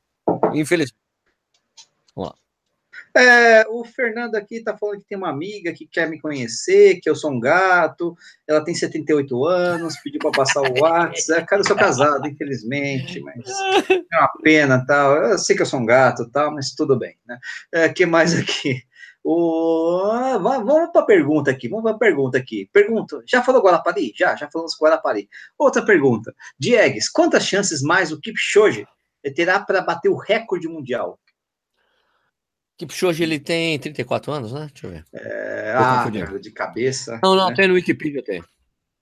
Infelizmente. Vamos lá. É, o Fernando aqui está falando que tem uma amiga que quer me conhecer, que eu sou um gato, ela tem 78 anos, pediu para passar o WhatsApp. É, cara, eu sou casado, infelizmente, mas é uma pena tal. Eu sei que eu sou um gato tal, mas tudo bem. Né? É, que mais aqui? O... Vamos para a pergunta aqui, vamos para a pergunta aqui. Pergunta, já falou Guarapari? Já, já falamos Guarapari. Outra pergunta. Diegues, quantas chances mais o Kipchoge terá para bater o recorde mundial? Kipchoge, ele tem 34 anos, né? Deixa eu ver. É, ah, de cabeça. Não, não, né? tem no Wikipedia, tem.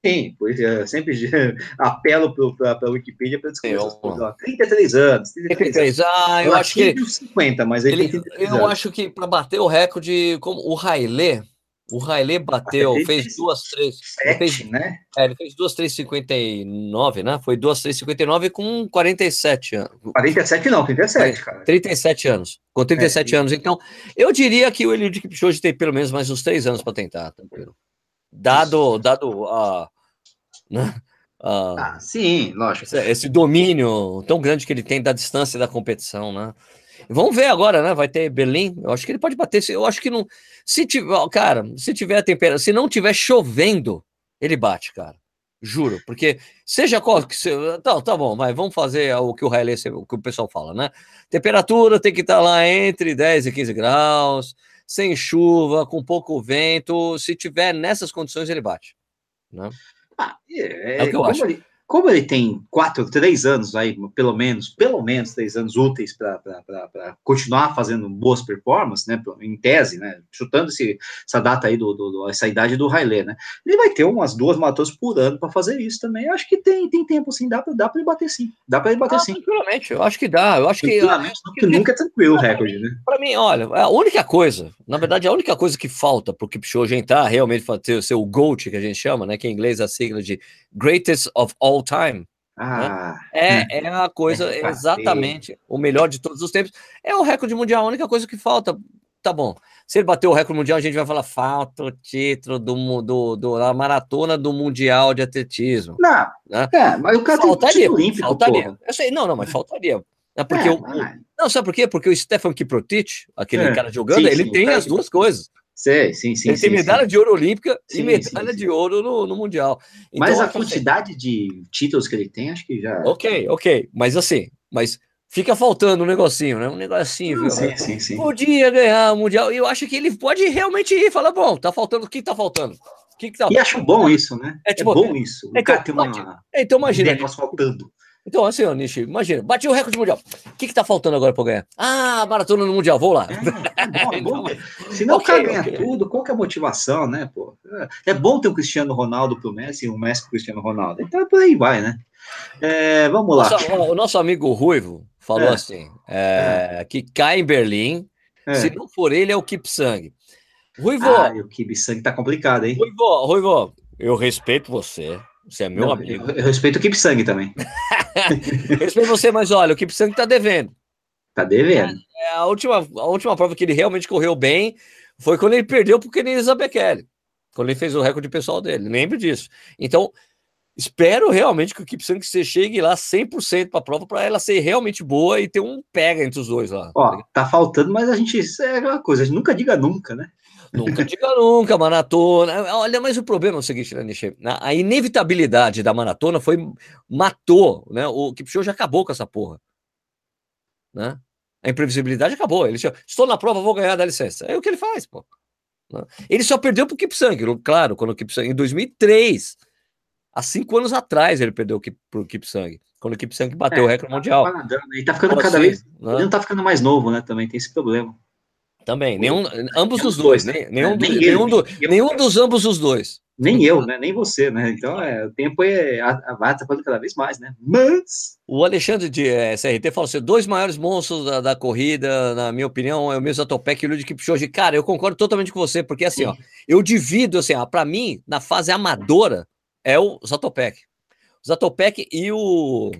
Sim, pois é, sempre apelo para a Wikipedia para descobrir essas coisas. 33 anos. 33, 33 ah, eu, eu acho que. 50, mas ele, ele Eu anos. acho que para bater o recorde, como o Railê, o Railê bateu, fez duas, três. Sete, fez, né? É, ele fez duas, três, cinquenta e nove, né? Foi duas, três, cinquenta e nove com 47 anos. 47 não, 37, cara. 37 anos. Com 37 é, anos. Então, eu diria que o Eliud Kipchoge tem pelo menos mais uns três anos para tentar, tranquilo. Dado, dado a. Né? ah, sim, lógico. Esse, esse domínio tão grande que ele tem da distância da competição, né? Vamos ver agora, né? Vai ter Berlim. Eu acho que ele pode bater. Eu acho que não. Se tiver, cara, se tiver temperatura, se não tiver chovendo, ele bate, cara. Juro, porque seja qual que seja. Tá, tá bom, mas vamos fazer o que o Riley, o que o pessoal fala, né? Temperatura tem que estar tá lá entre 10 e 15 graus, sem chuva, com pouco vento. Se tiver nessas condições, ele bate. Né? Ah, é, é, o que eu acho. Ele, como ele tem quatro, três anos aí, pelo menos, pelo menos três anos úteis para continuar fazendo boas performances, né? Em tese, né? Chutando esse, essa data aí do, do, essa idade do Railê, né? Ele vai ter umas duas maratonas por ano para fazer isso também. Eu acho que tem, tem tempo, assim, dá para dá ele bater sim. Dá para ele bater ah, sim. Tranquilamente, eu acho que dá. Eu acho que. que nunca é tranquilo o recorde, né? Para mim, olha, a única coisa, na verdade, a única coisa que falta para o Kipchoge entrar realmente ter ser o GOAT, que a gente chama, né? Que em inglês é a sigla de Greatest of All Time. Né? Ah, né? é, é a coisa é exatamente o melhor de todos os tempos. É o recorde mundial, a única coisa que falta. Tá bom. Se ele bater o recorde mundial, a gente vai falar falta o título do, do, do da maratona do Mundial de Atletismo. Não, né? é, mas o cara faltaria, tem olímpico, faltaria. Eu sei, não, não, mas faltaria. É porque é, o, mas... Não, sabe por quê? Porque o Stefan Kiprotich, aquele é, cara jogando, sim, ele sim, tem tá as duas coisas. Sim, sim, sim. Ele sim, tem medalha sim. de ouro olímpica sim, e medalha de ouro no, no Mundial. Então, mas a quantidade de títulos que ele tem, acho que já. Ok, ok. Mas assim, mas fica faltando um negocinho, né? Um negocinho, viu? Sim, sim, sim. Podia ganhar o Mundial. E eu acho que ele pode realmente ir. Fala, bom, tá faltando. O que tá faltando? O que, que tá E acho bom isso, né? É, tipo, é bom isso. O é, cara tem uma. Então imagina. faltando. Então, assim, ó, Nishi, imagina, bati o recorde mundial. O que, que tá faltando agora para ganhar? Ah, maratona no Mundial, vou lá. É, é bom, é bom. Se não okay, o cara ganha okay. tudo, qual que é a motivação, né, pô? É bom ter o Cristiano Ronaldo pro Messi e o Messi pro Cristiano Ronaldo. Então, por aí vai, né? É, vamos lá. Nossa, o nosso amigo Ruivo falou é. assim, é, que cai em Berlim, se não for ele, é o Kipsang. Ruivo... Ah, o Kipsang tá complicado, hein? Ruivo, Ruivo, eu respeito você, você é meu não, amigo. Eu, respeito o Kipsang também. respeito você, mas olha, o Kipsang tá devendo. Tá devendo. É, a, última, a última prova que ele realmente correu bem foi quando ele perdeu pro Kenny Bekele. Quando ele fez o recorde pessoal dele. Lembro disso. Então, espero realmente que o Kipsang chegue lá 100% para a prova para ela ser realmente boa e ter um pega entre os dois lá. Ó, tá faltando, mas a gente é uma coisa, a gente nunca diga nunca, né? Nunca diga nunca, maratona. Olha, mas o problema é o seguinte, né, Nishi? A inevitabilidade da maratona foi. matou, né? O Kipchoge já acabou com essa porra. Né? A imprevisibilidade acabou. Ele disse, estou na prova, vou ganhar, dá licença. É o que ele faz, pô. Né? Ele só perdeu pro Kipsang, claro, quando o Kipsang, em 2003. Há cinco anos atrás ele perdeu pro Kipsang, quando o Kipsang bateu é, o recorde mundial. Ele tá ficando cada assim, vez. Né? Ele não tá ficando mais novo, né? Também tem esse problema. Também, nenhum, ambos os dois, né? Nenhum, do, nem nenhum, do, nenhum dos ambos os dois. Nem eu, né? Nem você, né? Então, é, o tempo é, vai atrapalhando cada vez mais, né? Mas. O Alexandre de é, CRT falou assim: dois maiores monstros da, da, corrida, na minha opinião, é o mesmo Zatopek e o Ludwig Kipchoge. Cara, eu concordo totalmente com você, porque assim, Sim. ó, eu divido, assim, ó, pra mim, na fase amadora, é o Zatopek. O Zatopek e o.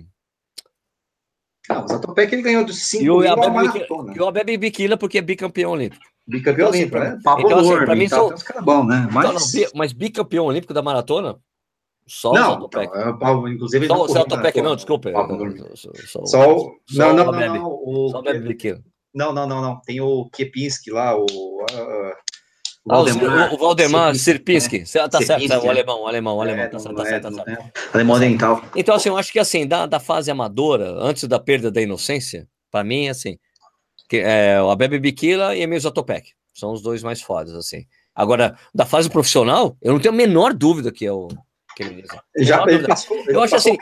Não, o Zatopek ele ganhou dos 5 mil maratona. E o Abebe Bikila porque é bicampeão olímpico. Bicampeão então, olímpico, assim, né? Pablo então, assim, pra mim são... os caras bons, né? Mas... Então, não, mas bicampeão olímpico da maratona? Só não, o Zatopek. Não, é, inclusive... Só o Zatopek, não, desculpa. Só, só, o... Não, não, não, não. O... Só o Bikila. Não, não, não, não. Tem o Kepinski lá, o... Uh... Valdemar, o, o Valdemar Sirpinski, é. tá certo, é, o alemão, o alemão, o alemão, é, tá certo, tá certo, tá certo. Alemão dental. Então, assim, eu acho que assim, da, da fase amadora, antes da perda da inocência, para mim, assim, que, é, o Abebe Bikila e Emil Zatopek, são os dois mais fodas, assim. Agora, da fase profissional, eu não tenho a menor dúvida que é o, que ele Já ele passou, ele eu acho assim,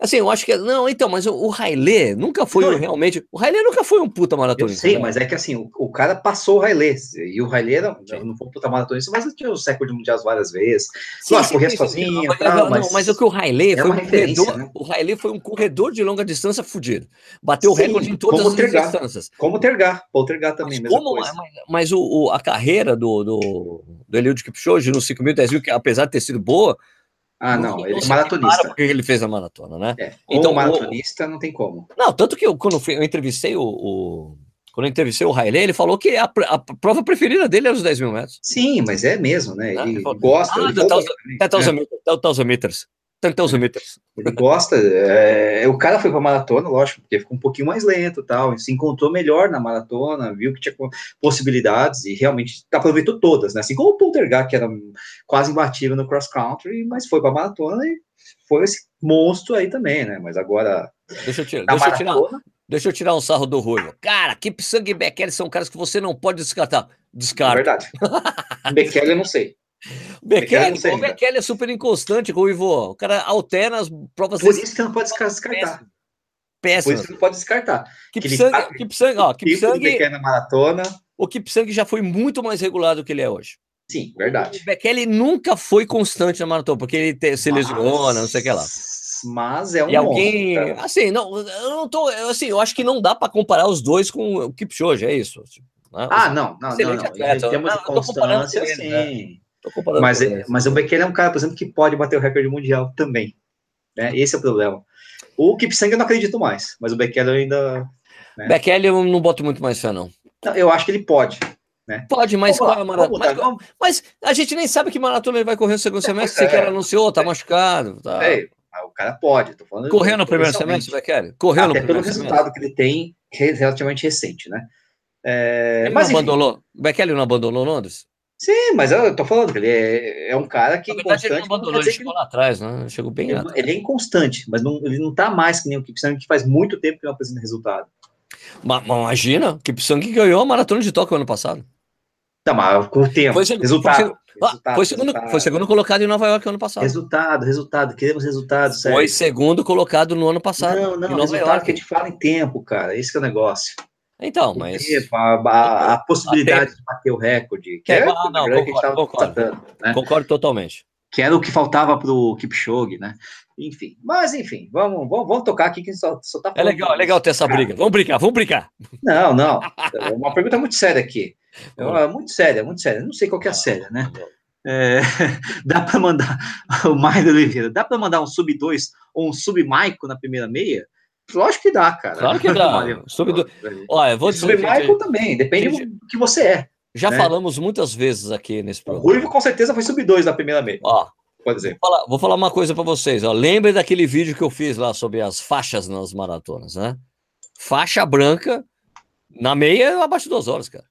Assim, eu acho que. Não, então, mas o, Haile nunca foi Não, realmente. O Haile nunca foi um puta maratonista. sei, né? mas é que assim, o, o cara passou o Haile, e o era, Sim. não foi um puta maratonista, mas tinha o recorde mundial várias vezes. Sim, Claro, sim, corria sim, sim, sozinho sim, mas, tal, não, mas mas o que o Haile é foi um corredor. né? O Haile foi um corredor de longa distância fudido. Bateu o Sim, recorde em todas as Tergar. distâncias. Como o Tergar, Paul Tergar também, Mas, como, coisa. mas, mas o, o- a carreira do, do, do Eliud Kipchoge no 5 mil, 10 mil, que apesar de ter sido boa, Ah, não, ele é maratonista. porque ele fez a maratona, né? É, Então, o- maratonista não tem como. Não, tanto que eu, quando eu entrevistei o, o- Quando eu entrevistei o Haile, ele falou que a, a prova preferida dele era os 10 mil metros. Sim, mas é mesmo, né? Ah, Ele ele gosta, ah, ele, da falou Thousand- também, Até né? 1000 meters. Até 1000 meters. Até 1000 meters. Ele gosta. é, o cara foi pra maratona, lógico, porque ficou um pouquinho mais lento e tal. Se encontrou melhor na maratona, viu que tinha possibilidades e realmente aproveitou todas, né? Assim como o Poltergar, que era quase imbatível no cross country, mas foi pra maratona e foi esse monstro aí também, né? Mas agora, Deixa eu tirar, deixa eu tirar, deixa eu tirar um sarro do Ruivo. Cara, Kipsang e Bekele são caras que você não pode descartar. é Descarta. verdade. Bekele eu não sei. Bekele, não sei o. Bekele é super inconstante, Ruivo. O cara alterna as provas Por isso que não pode desca- descartar. Por péssimas. isso que não pode descartar. Kipsang, tá- Kipsang, ó, Kipsang, Bekele na maratona, o Kipsang já foi muito mais regular do que ele é hoje. sim, verdade. O Bekele nunca foi constante na maratona, porque ele te- se lesiona, não sei o que lá. Mas é um E alguém, monstro, assim, não, eu não tô, eu, assim, eu acho que não dá para comparar os dois com o Kipchoge, é isso. tipo, né? Ah, não, não, não, não. atleta. Em termos de eu tô comparando constância, com ele, né? Mas, é- mas o Bekele é um cara, por exemplo, que pode bater o recorde mundial também. Né? Esse é o problema. O Kipsang eu não acredito mais, mas o Bekele eu ainda. né? Bekele eu não boto muito mais fé, não. Não, eu acho que ele pode. Pode, mas qual é a maratona? Mas, mas a gente nem sabe que maratona ele vai correr no segundo semestre, pois você é. que anunciou, tá machucado. Tá. O cara pode. Tô falando Correu no primeiro semestre, Bekele? Correu no Até pelo primeiro semestre. resultado que ele tem re- relativamente recente, né? É, Ele mas não enfim, abandonou. Bekele não abandonou Londres? Sim, mas eu tô falando que ele é, é um cara que Na verdade, ele não abandonou, ele dizer que chegou lá atrás, né? Chegou bem ele, atrás. ele é inconstante, mas não, ele não tá mais que nem o Kipsang, que faz muito tempo que não apresenta resultado. Ma- mas Imagina, que Kipsang ganhou a maratona de Tóquio ano passado. Tá, mas com o tempo. Foi segundo- resultado. foi Ah, resultado, foi, segundo, resultado. foi segundo colocado em Nova York ano passado. Resultado, resultado. Queremos resultado, sério. Foi segundo colocado no ano passado. Não, em não, Nova resultado York. que a gente fala em tempo, cara. Esse que é o negócio. Então, O mas. tempo, a, a- a possibilidade de bater o recorde. Que É, é, ah, não, gente concordo, concordo. tratando, né? Concordo totalmente. Que era o que faltava pro Kipchoge, né? Enfim. Mas, enfim, vamos, vamos, vamos tocar aqui que só, só tá É legal, é legal ter essa briga. Vamos brincar, vamos brincar. Não, não. É uma pergunta muito séria aqui. É uma- muito séria, muito séria. Não sei qual que é a séria, né? É, dá para mandar o Maio Oliveira, dá para mandar um sub 2 ou um sub Maico na primeira meia? Lógico que dá, cara. Claro que dá. Olha, Sub do- Olha, vou dizer. Maico gente, também, depende gente, do que você é. já né? falamos muitas vezes aqui nesse O programa. Ruivo com certeza foi sub 2 na primeira meia, Ó, por exemplo. vou falar, vou falar uma coisa para vocês. Ó. Lembre daquele vídeo que eu fiz lá sobre as faixas nas maratonas, né? Faixa branca na meia abaixo de duas horas, cara.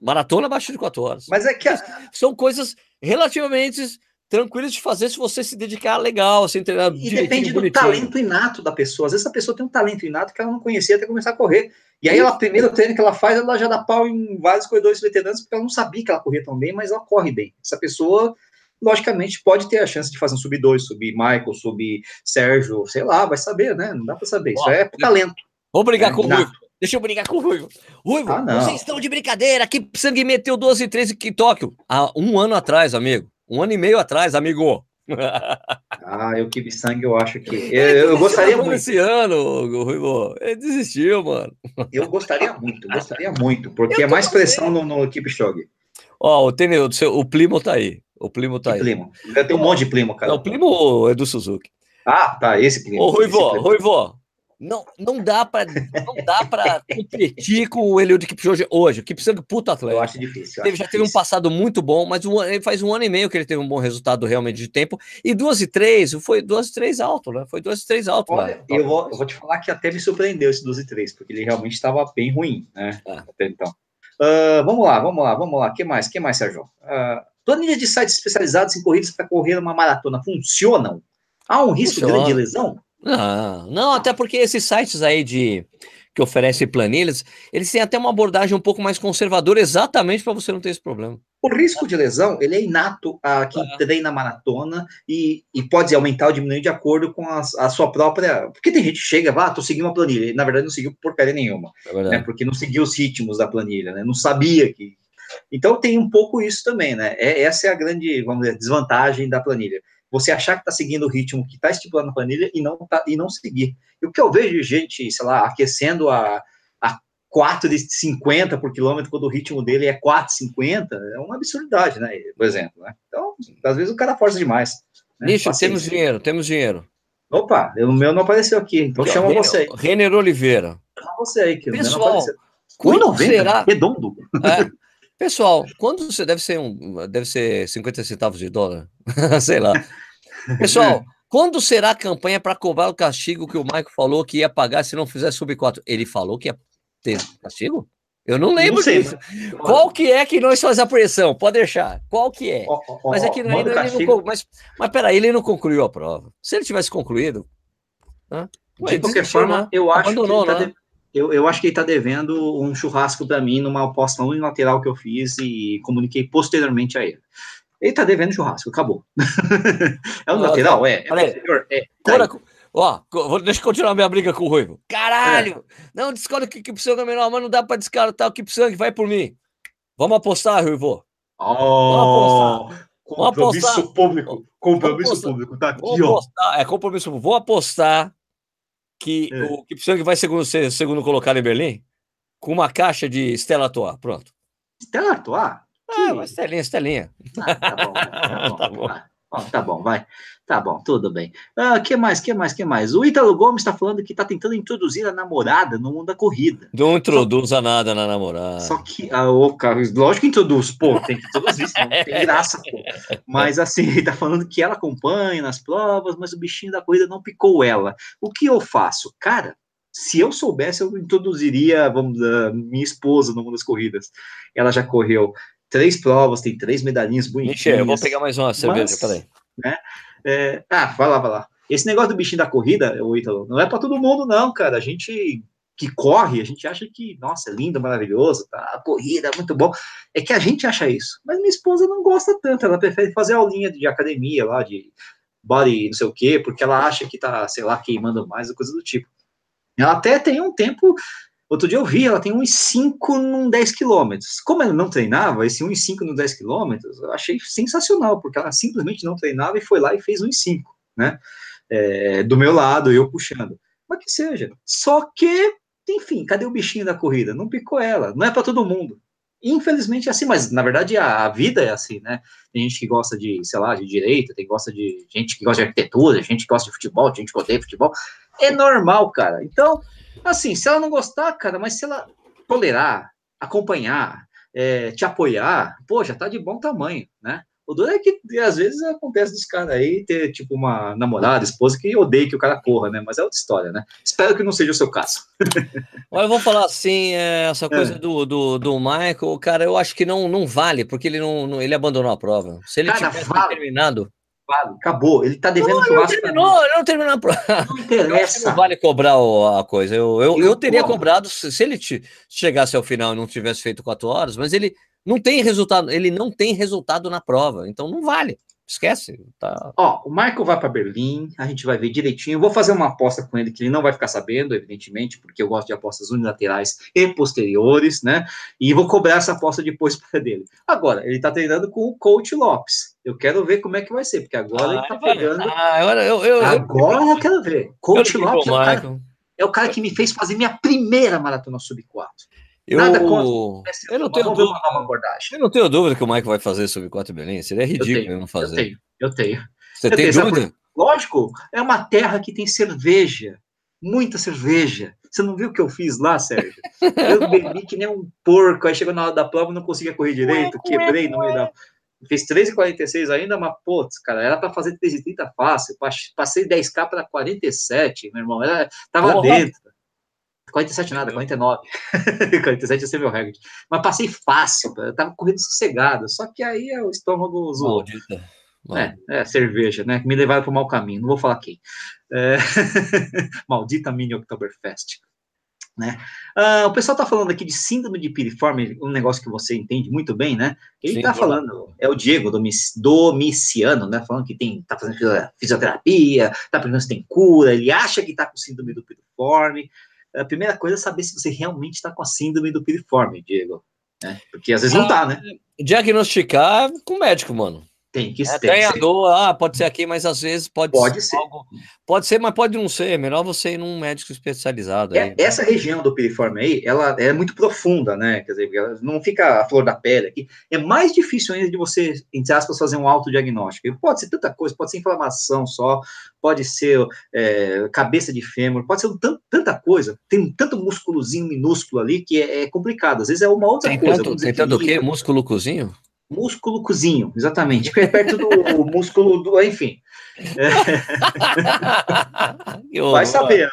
Maratona abaixo de quatro horas. Mas é que a- São coisas relativamente tranquilas de fazer se você se dedicar legal, assim, treinar e depende do bonitinho. talento inato da pessoa. Às vezes a pessoa tem um talento inato que ela não conhecia até começar a correr. E aí, ela, primeiro treino que ela faz, ela já dá pau em vários corredores veteranos, porque ela não sabia que ela corria tão bem, mas ela corre bem. Essa pessoa, logicamente, pode ter a chance de fazer um sub 2, subir Michael, subir Sérgio, sei lá, vai saber, né? Não dá pra saber. Isso Ó, é por talento. Vou brigar É, com o inato. Ruivo. Deixa eu brigar com o Ruivo. Ruivo, Ah, vocês estão de brincadeira. Que sangue meteu 12 e 13 em Tóquio. Há um ano atrás, amigo. Um ano e meio atrás, amigo. Ah, eu que sangue, eu acho que. Eu, eu gostaria muito. Esse ano, Ruivo. Ele desistiu, mano. Eu gostaria muito, gostaria muito, porque é mais pressão no, no equipe Shog. Ó, o, Tene- o, seu- o Plimo tá aí. O Plimo tá Que aí. primo. Eu tenho um monte de primo, cara. Não, o Plimo é do Suzuki. Ah, tá, esse primo. Ô, Ruivo, primo. Ruivo, não, não dá pra, não dá pra competir com o Eliud Kipchoge hoje. O Kipchoge é puta Eu atleta. acho difícil. eu acho já teve um difícil. passado muito bom, mas um, faz um ano e meio que ele teve um bom resultado realmente de tempo. E duas e três, foi duas e três alto, né? Foi duas e três alto lá. Olha, eu vou, eu vou te falar que até me surpreendeu esse 12 e 3, porque ele realmente estava bem ruim, né? É. Até então. Ah, vamos lá, vamos lá, vamos lá. Que mais? que mais, Sérgio? Uh, planilha de sites especializados em corridas para correr uma maratona funcionam? Há um risco Funciona. grande de lesão? Não, não, até porque esses sites aí de que oferecem planilhas, eles têm até uma abordagem um pouco mais conservadora, exatamente para você não ter esse problema. O risco de lesão, ele é inato a quem treina maratona e, e pode aumentar ou diminuir de acordo com a, a sua própria... Porque tem gente que chega, ah, tô seguindo uma planilha, e na verdade não seguiu porcaria nenhuma, é né? Porque não seguiu os ritmos da planilha, né? Não sabia que... Então tem um pouco isso também, né? É, essa é a grande, vamos dizer, desvantagem da planilha você achar que está seguindo o ritmo que está estipulado na planilha e não, tá, e não seguir. E o que eu vejo de gente, sei lá, aquecendo a, a 4,50 por quilômetro, quando o ritmo dele é 4,50, é uma absurdidade, né? Por exemplo. Né? Então, às vezes o cara força demais. Né? Nicho, temos dinheiro, temos dinheiro. Opa, o meu não apareceu aqui, então chama Renner, você aí. Renner Oliveira. Chama você aí, que Pessoal, quando 1,90, será... redondo. É, pessoal, quando você deve ser um, deve ser 50 centavos de dólar, sei lá. Pessoal, quando será a campanha para cobrar o castigo que o Michael falou que ia pagar se não fizesse sub 4? Ele falou que ia ter castigo? Eu não lembro não sei, disso. Mas... Qual que é que nós faz a pressão? Pode deixar. Qual que é? Oh, oh, mas é que ainda ele não, mas, mas peraí, ele não concluiu a prova. Se ele tivesse concluído. Né? de qualquer forma, né? eu acho que tá né? de... eu, eu acho que ele está devendo um churrasco para mim numa aposta unilateral que eu fiz e comuniquei posteriormente a ele. Ele tá devendo churrasco, acabou. é um lateral, é. É, é. Ó, vou, deixa eu continuar minha briga com o Ruivo. Caralho! É. Não, descobre que o Kipsang é menor, mas não dá pra descartar o Kipsang, vai por mim. Vamos apostar, Ruivo. Oh, Vamos apostar. Compromisso apostar. público. Compromisso público, tá aqui, ó. Apostar, é compromisso público. Vou apostar que é. o Kipsang vai segundo, ser segundo colocado em Berlim com uma caixa de Stella Artois. Pronto. Stella Artois? Ah, uma estelinha, estelinha. Ah, tá bom, tá bom. tá bom. Ah, tá bom, vai. Tá bom, tudo bem. Ah, que mais, que mais, que mais? O Ítalo Gomes está falando que está tentando introduzir a namorada no mundo da corrida. Não introduza nada na namorada. Só que, ah, o Carlos, lógico que introduz, pô, tem que introduzir, senão não tem graça, pô. Mas assim, ele está falando que ela acompanha nas provas, mas o bichinho da corrida não picou ela. O que eu faço? Cara, se eu soubesse, eu introduziria, vamos, minha esposa no mundo das corridas. Ela já correu três provas, tem três medalhinhas bonitinhas. Michel, eu vou pegar mais uma cerveja, peraí. Né, é, ah, vai lá, vai lá. Esse negócio do bichinho da corrida, o Ítalo, não é para todo mundo, não, cara. A gente que corre, a gente acha que, nossa, é lindo, maravilhoso, tá? A corrida é muito bom. É que a gente acha isso. Mas minha esposa não gosta tanto, ela prefere fazer aulinha de academia lá, de body, não sei o quê, porque ela acha que tá, sei lá, queimando mais, coisa do tipo. Ela até tem um tempo Outro dia eu vi, ela tem 1,5 num 10 quilômetros. Como ela não treinava, esse 1,5 no 10 quilômetros, eu achei sensacional, porque ela simplesmente não treinava e foi lá e fez 1,5, né? É, do meu lado, eu puxando. Mas que seja. Só que, enfim, cadê o bichinho da corrida? Não picou ela. Não é para todo mundo. Infelizmente é assim, mas na verdade a, a, vida é assim, né? Tem gente que gosta de, sei lá, de direito, tem gosta de gente que gosta de arquitetura, gente que gosta de futebol, gente que odeia futebol. É normal, cara. Então, Assim, se ela não gostar, cara, mas se ela tolerar, acompanhar, é, te apoiar, pô, já tá de bom tamanho, né? O duro é que às vezes acontece dos caras aí ter, tipo, uma namorada, esposa que odeia que o cara corra, né? Mas é outra história, né? Espero que não seja o seu caso. Olha, eu vou falar assim, é, essa coisa é. do, do, do Michael, cara, eu acho que não, não vale, porque ele não, não ele abandonou a prova. Se ele cara, tivesse vale. terminado, acabou. Ele tá devendo não, churrasco. Não terminou, ele não terminou a prova. Não interessa. Não vale cobrar a coisa. Eu, eu, eu, eu teria cobrado se, se ele chegasse ao final e não tivesse feito quatro horas, mas ele não tem resultado, ele não tem resultado na prova, então não vale. Esquece. Tá... Ó, o Michael vai para Berlim, a gente vai ver direitinho. Eu vou fazer uma aposta com ele que ele não vai ficar sabendo, evidentemente, porque eu gosto de apostas unilaterais e posteriores, né? E vou cobrar essa aposta depois para dele. Agora, ele tá treinando com o coach Lopes. Eu quero ver como é que vai ser, porque agora ah, ele tá pagando. Ah, agora eu, eu, agora eu, eu quero ver. Coach Lopes é o, cara, é o cara que me fez fazer minha primeira maratona sub 4. Eu, Nada contra. Eu não, tenho dúvida, eu não tenho dúvida que o Mike vai fazer sobre 4 Belém. Seria ridículo ele não fazer. Eu tenho, eu tenho. Você eu tem tenho, dúvida? Lógico, é uma terra que tem cerveja, muita cerveja. Você não viu o que eu fiz lá, Sérgio? Eu bebi que nem um porco, aí chegou na hora da prova não conseguia correr direito, quebrei no meio da. Fiz 3,46 ainda, mas, putz, cara, era para fazer 3,30 fácil. Passei 10k para 47, meu irmão. Era, tava Porra. dentro. 47 nada, 49. 47 ia ser meu recorde. Mas passei fácil, eu tava correndo sossegado. Só que aí é o estômago zoou. Maldita. É, é, cerveja, né? Me levaram para o mau caminho, não vou falar quem. É... Maldita Mini Oktoberfest. Né? Uh, o pessoal está falando aqui de síndrome de piriforme, um negócio que você entende muito bem, né? Ele está falando, é o Diego Domiciano, né? Falando que tem, tá fazendo fisioterapia, tá perguntando se tem cura, ele acha que está com síndrome do piriforme. A primeira coisa é saber se você realmente está com a síndrome do piriforme, Diego. Né? Porque às vezes ah, não tá, né? Diagnosticar com médico, mano. Tem que é, Tem a dor, ah, pode ser aqui, mas às vezes pode, pode ser. Algo, pode ser, mas pode não ser. É melhor você ir num médico especializado. É, aí, né? Essa região do piriforme aí, ela é muito profunda, né? Quer dizer, não fica a flor da pele aqui. É mais difícil ainda de você, entre aspas, fazer um autodiagnóstico. Pode ser tanta coisa, pode ser inflamação só, pode ser é, cabeça de fêmur, pode ser um, tanta coisa. Tem um tanto músculozinho minúsculo ali que é, é complicado. Às vezes é uma outra tem coisa. Tanto, tem tanto o quê? Músculo cozinho? Músculo cozinho, exatamente, que é perto do músculo do, enfim. É. Vai saber,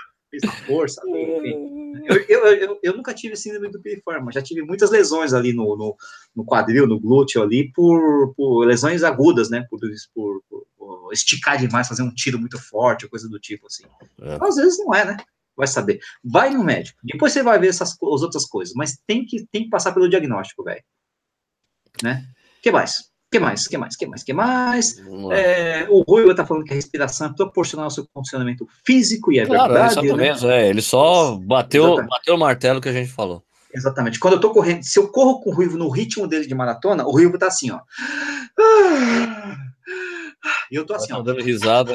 força, enfim. Eu, eu, eu, eu, nunca tive síndrome do piriforme, já tive muitas lesões ali no, no, no, quadril, no glúteo ali, por, por lesões agudas, né, por, por, por, esticar demais, fazer um tiro muito forte, coisa do tipo, assim. É. Às vezes não é, né? Vai saber. Vai no médico, depois você vai ver essas as outras coisas, mas tem que, tem que passar pelo diagnóstico, velho. Né? Que mais? que mais? que mais? que mais? que mais? É, o Rui está falando que a respiração é proporcional ao seu funcionamento físico, e é claro, verdade. É né? é, ele só bateu, bateu o martelo que a gente falou. Exatamente. Quando eu estou correndo, se eu corro com o Ruivo no ritmo dele de maratona, o Ruivo está assim, ó. E eu tô assim, ó. dando risada.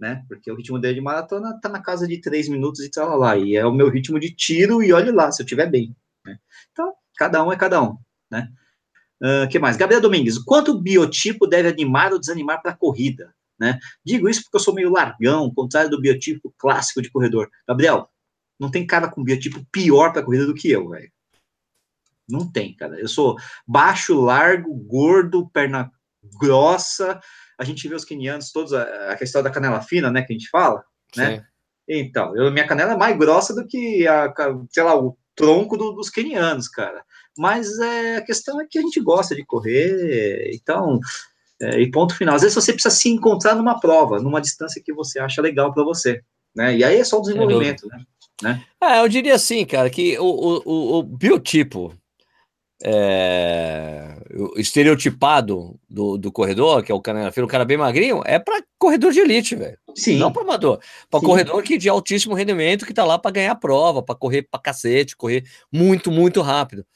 Né? Porque o ritmo dele de maratona tá na casa de três minutos e tal lá. E é o meu ritmo de tiro, e olhe lá, se eu tiver bem. Né? Então, cada um é cada um né? Uh, que mais? Gabriel Domingues, quanto biotipo deve animar ou desanimar para a corrida? Né? Digo isso porque eu sou meio largão, contrário do biotipo clássico de corredor. Gabriel, não tem cara com biotipo pior para corrida do que eu, velho. Não tem, cara. Eu sou baixo, largo, gordo, perna grossa. A gente vê os quenianos todos, a, a questão da canela fina, né, que a gente fala, né? Sim. Então, eu, minha canela é mais grossa do que a, sei lá, o tronco do, dos quenianos, cara mas é, a questão é que a gente gosta de correr, então, é, e ponto final. Às vezes você precisa se encontrar numa prova, numa distância que você acha legal para você, né? E aí é só o desenvolvimento, né? né? É, eu diria assim, cara, que o, o, o biotipo é, estereotipado do, do corredor, que é o cara, o cara bem magrinho, é para corredor de elite, velho. Sim. Não para amador. Para corredor que de altíssimo rendimento que tá lá para ganhar prova, para correr para cacete, correr muito, muito rápido.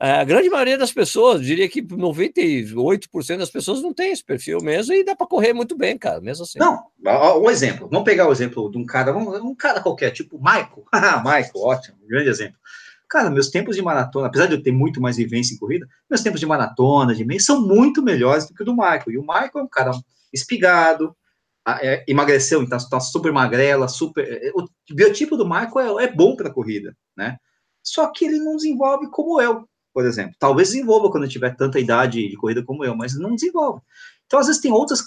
É, a grande maioria das pessoas, diria que 98% das pessoas não tem esse perfil mesmo e dá para correr muito bem, cara, mesmo assim. Não, um exemplo. Vamos pegar o exemplo de um cara, um cara qualquer, tipo Michael. Michael, ótimo, um grande exemplo. Cara, meus tempos de maratona, apesar de eu ter muito mais vivência em corrida, meus tempos de maratona, de meio, são muito melhores do que o do Michael. E o Michael é um cara espigado, é, emagreceu, então está super magrela, super. É, o biotipo do Michael é, é bom para corrida, né? Só que ele não desenvolve como eu por exemplo. Talvez desenvolva quando tiver tanta idade de corrida como eu, mas não desenvolve. Então, às vezes, tem outras,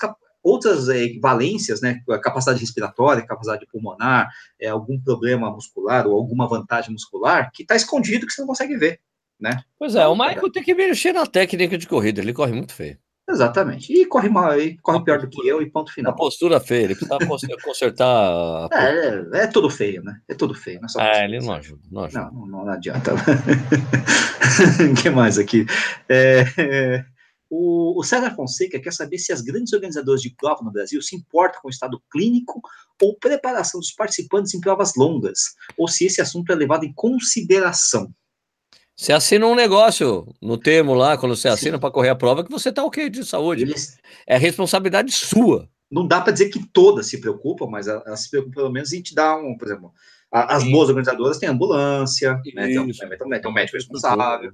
outras é, valências, né? Capacidade respiratória, capacidade pulmonar, é, algum problema muscular ou alguma vantagem muscular que está escondido que você não consegue ver, né? Pois é, o Michael tem que mexer na técnica de corrida, ele corre muito feio. Exatamente. E corre mal, e corre pior do que eu, e ponto final. A postura feia, ele precisa consertar. É, é, é, tudo feio, né? É tudo feio. Não é, é ele não ajuda. Não, ajuda. não, não, não adianta. O que mais aqui? É, é, o, o César Fonseca quer saber se as grandes organizadoras de prova no Brasil se importam com o estado clínico ou preparação dos participantes em provas longas, ou se esse assunto é levado em consideração. Você assina um negócio no termo lá, quando você assina para correr a prova, que você está ok de saúde. Eles... É responsabilidade sua. Não dá para dizer que todas se preocupam, mas elas se preocupam pelo menos em te dar um, por exemplo, as Sim. boas organizadoras têm ambulância, né, tem, um, tem um médico responsável.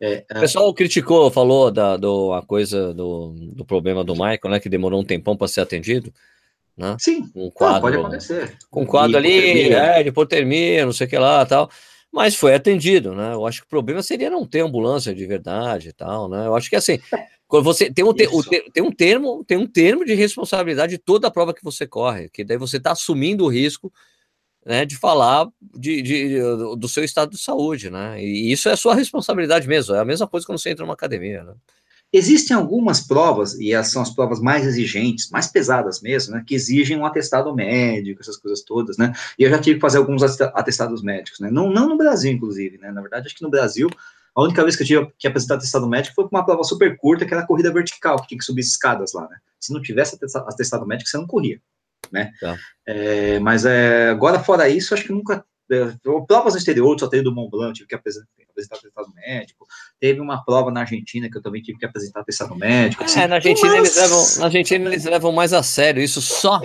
É, é, o pessoal criticou, falou da do, a coisa do, do problema do Michael, né? Que demorou um tempão para ser atendido. Né? Sim, um quadro, Não, pode acontecer. Com um quadro ali, é, de hipotermia, não sei o que lá tal mas foi atendido, né? Eu acho que o problema seria não ter ambulância de verdade e tal, né? Eu acho que assim, quando você tem um, te, o, tem um termo, tem um termo de responsabilidade de toda a prova que você corre, que daí você está assumindo o risco né, de falar de, de, do seu estado de saúde, né? E isso é sua responsabilidade mesmo, é a mesma coisa quando você entra numa academia, né? Existem algumas provas, e essas são as provas mais exigentes, mais pesadas mesmo, né, que exigem um atestado médico, essas coisas todas, né, e eu já tive que fazer alguns atestados médicos, né, não, não no Brasil, inclusive, né, na verdade, acho que no Brasil, a única vez que eu tive que apresentar atestado médico foi uma prova super curta, que era a corrida vertical, que tinha que subir escadas lá, né, se não tivesse atestado médico, você não corria, né, tá. é, mas é, agora, fora isso, acho que nunca é, provas no exterior, só teve do Mont Blanc, tive que apresentar, apresentar atestado médico. Teve uma prova na Argentina que eu também tive que apresentar atestado médico. Assim. É, na Argentina, eles levam, na Argentina eles levam mais a sério isso, só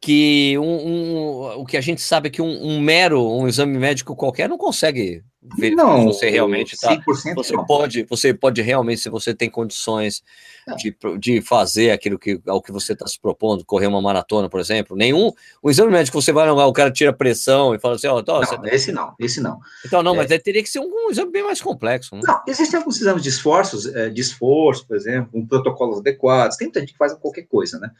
que um, um, o que a gente sabe é que um, um, mero um exame médico qualquer não consegue ver não, você realmente está. Você não. pode, você pode realmente, se você tem condições de, de fazer aquilo que ao que você está se propondo, correr uma maratona, por exemplo. Nenhum. O exame médico você vai lá, o cara tira pressão e fala assim, ó, oh, não, tá... esse não, esse não. Então não, é. mas teria que ser um, um, exame bem mais complexo. Né? Não, existem alguns exames de esforços, é, de esforço, por exemplo, um protocolos adequados. Tem muita gente que faz qualquer coisa, né?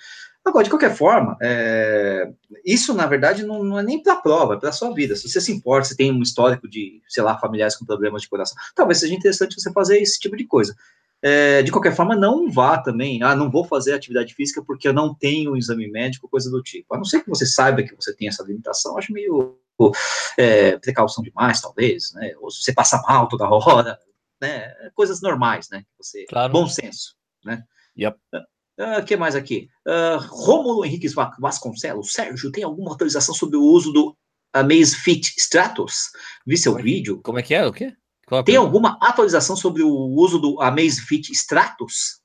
Agora, de qualquer forma, é, isso na verdade não, não é nem para a prova, é para a sua vida. Se você se importa, se tem um histórico de, sei lá, familiares com problemas de coração, talvez seja interessante você fazer esse tipo de coisa. É, de qualquer forma, não vá também, ah, não vou fazer atividade física porque eu não tenho um exame médico, coisa do tipo. A não ser que você saiba que você tem essa limitação, acho meio é, precaução demais, talvez, né? Ou se você passa mal toda hora, né? Coisas normais, né? Você, claro. Bom senso, né? Yep. O uh, que mais aqui? Uh, Rômulo Henrique Vasconcelos. Sérgio, tem alguma autorização sobre o uso do Amazfit Stratos? Vi seu como é vídeo. Como é que é? O quê? É tem alguma atualização sobre o uso do Amazfit Stratos?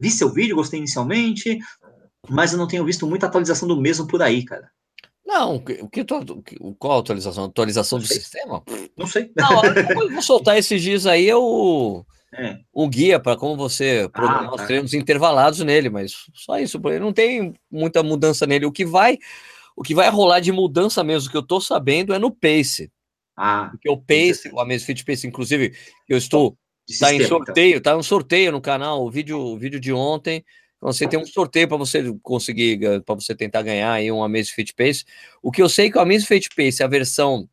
Vi seu vídeo, gostei inicialmente, mas eu não tenho visto muita atualização do mesmo por aí, cara. Não, o que, o que qual a atualização? Atualização do sistema? Não sei. Não, eu vou soltar esses dias aí eu é. um guia para como você programar ah, os tá. treinos intervalados nele, mas só isso, porque não tem muita mudança nele. O que vai, o que vai rolar de mudança mesmo que eu tô sabendo é no pace. Ah, porque o pace, o Amazfit Pace, inclusive, eu estou tá em então. sorteio, tá um sorteio no canal, o vídeo, o vídeo de ontem. Então, você tem um sorteio para você conseguir, para você tentar ganhar aí um Amazfit Pace. O que eu sei é que o Amazfit Pace, a versão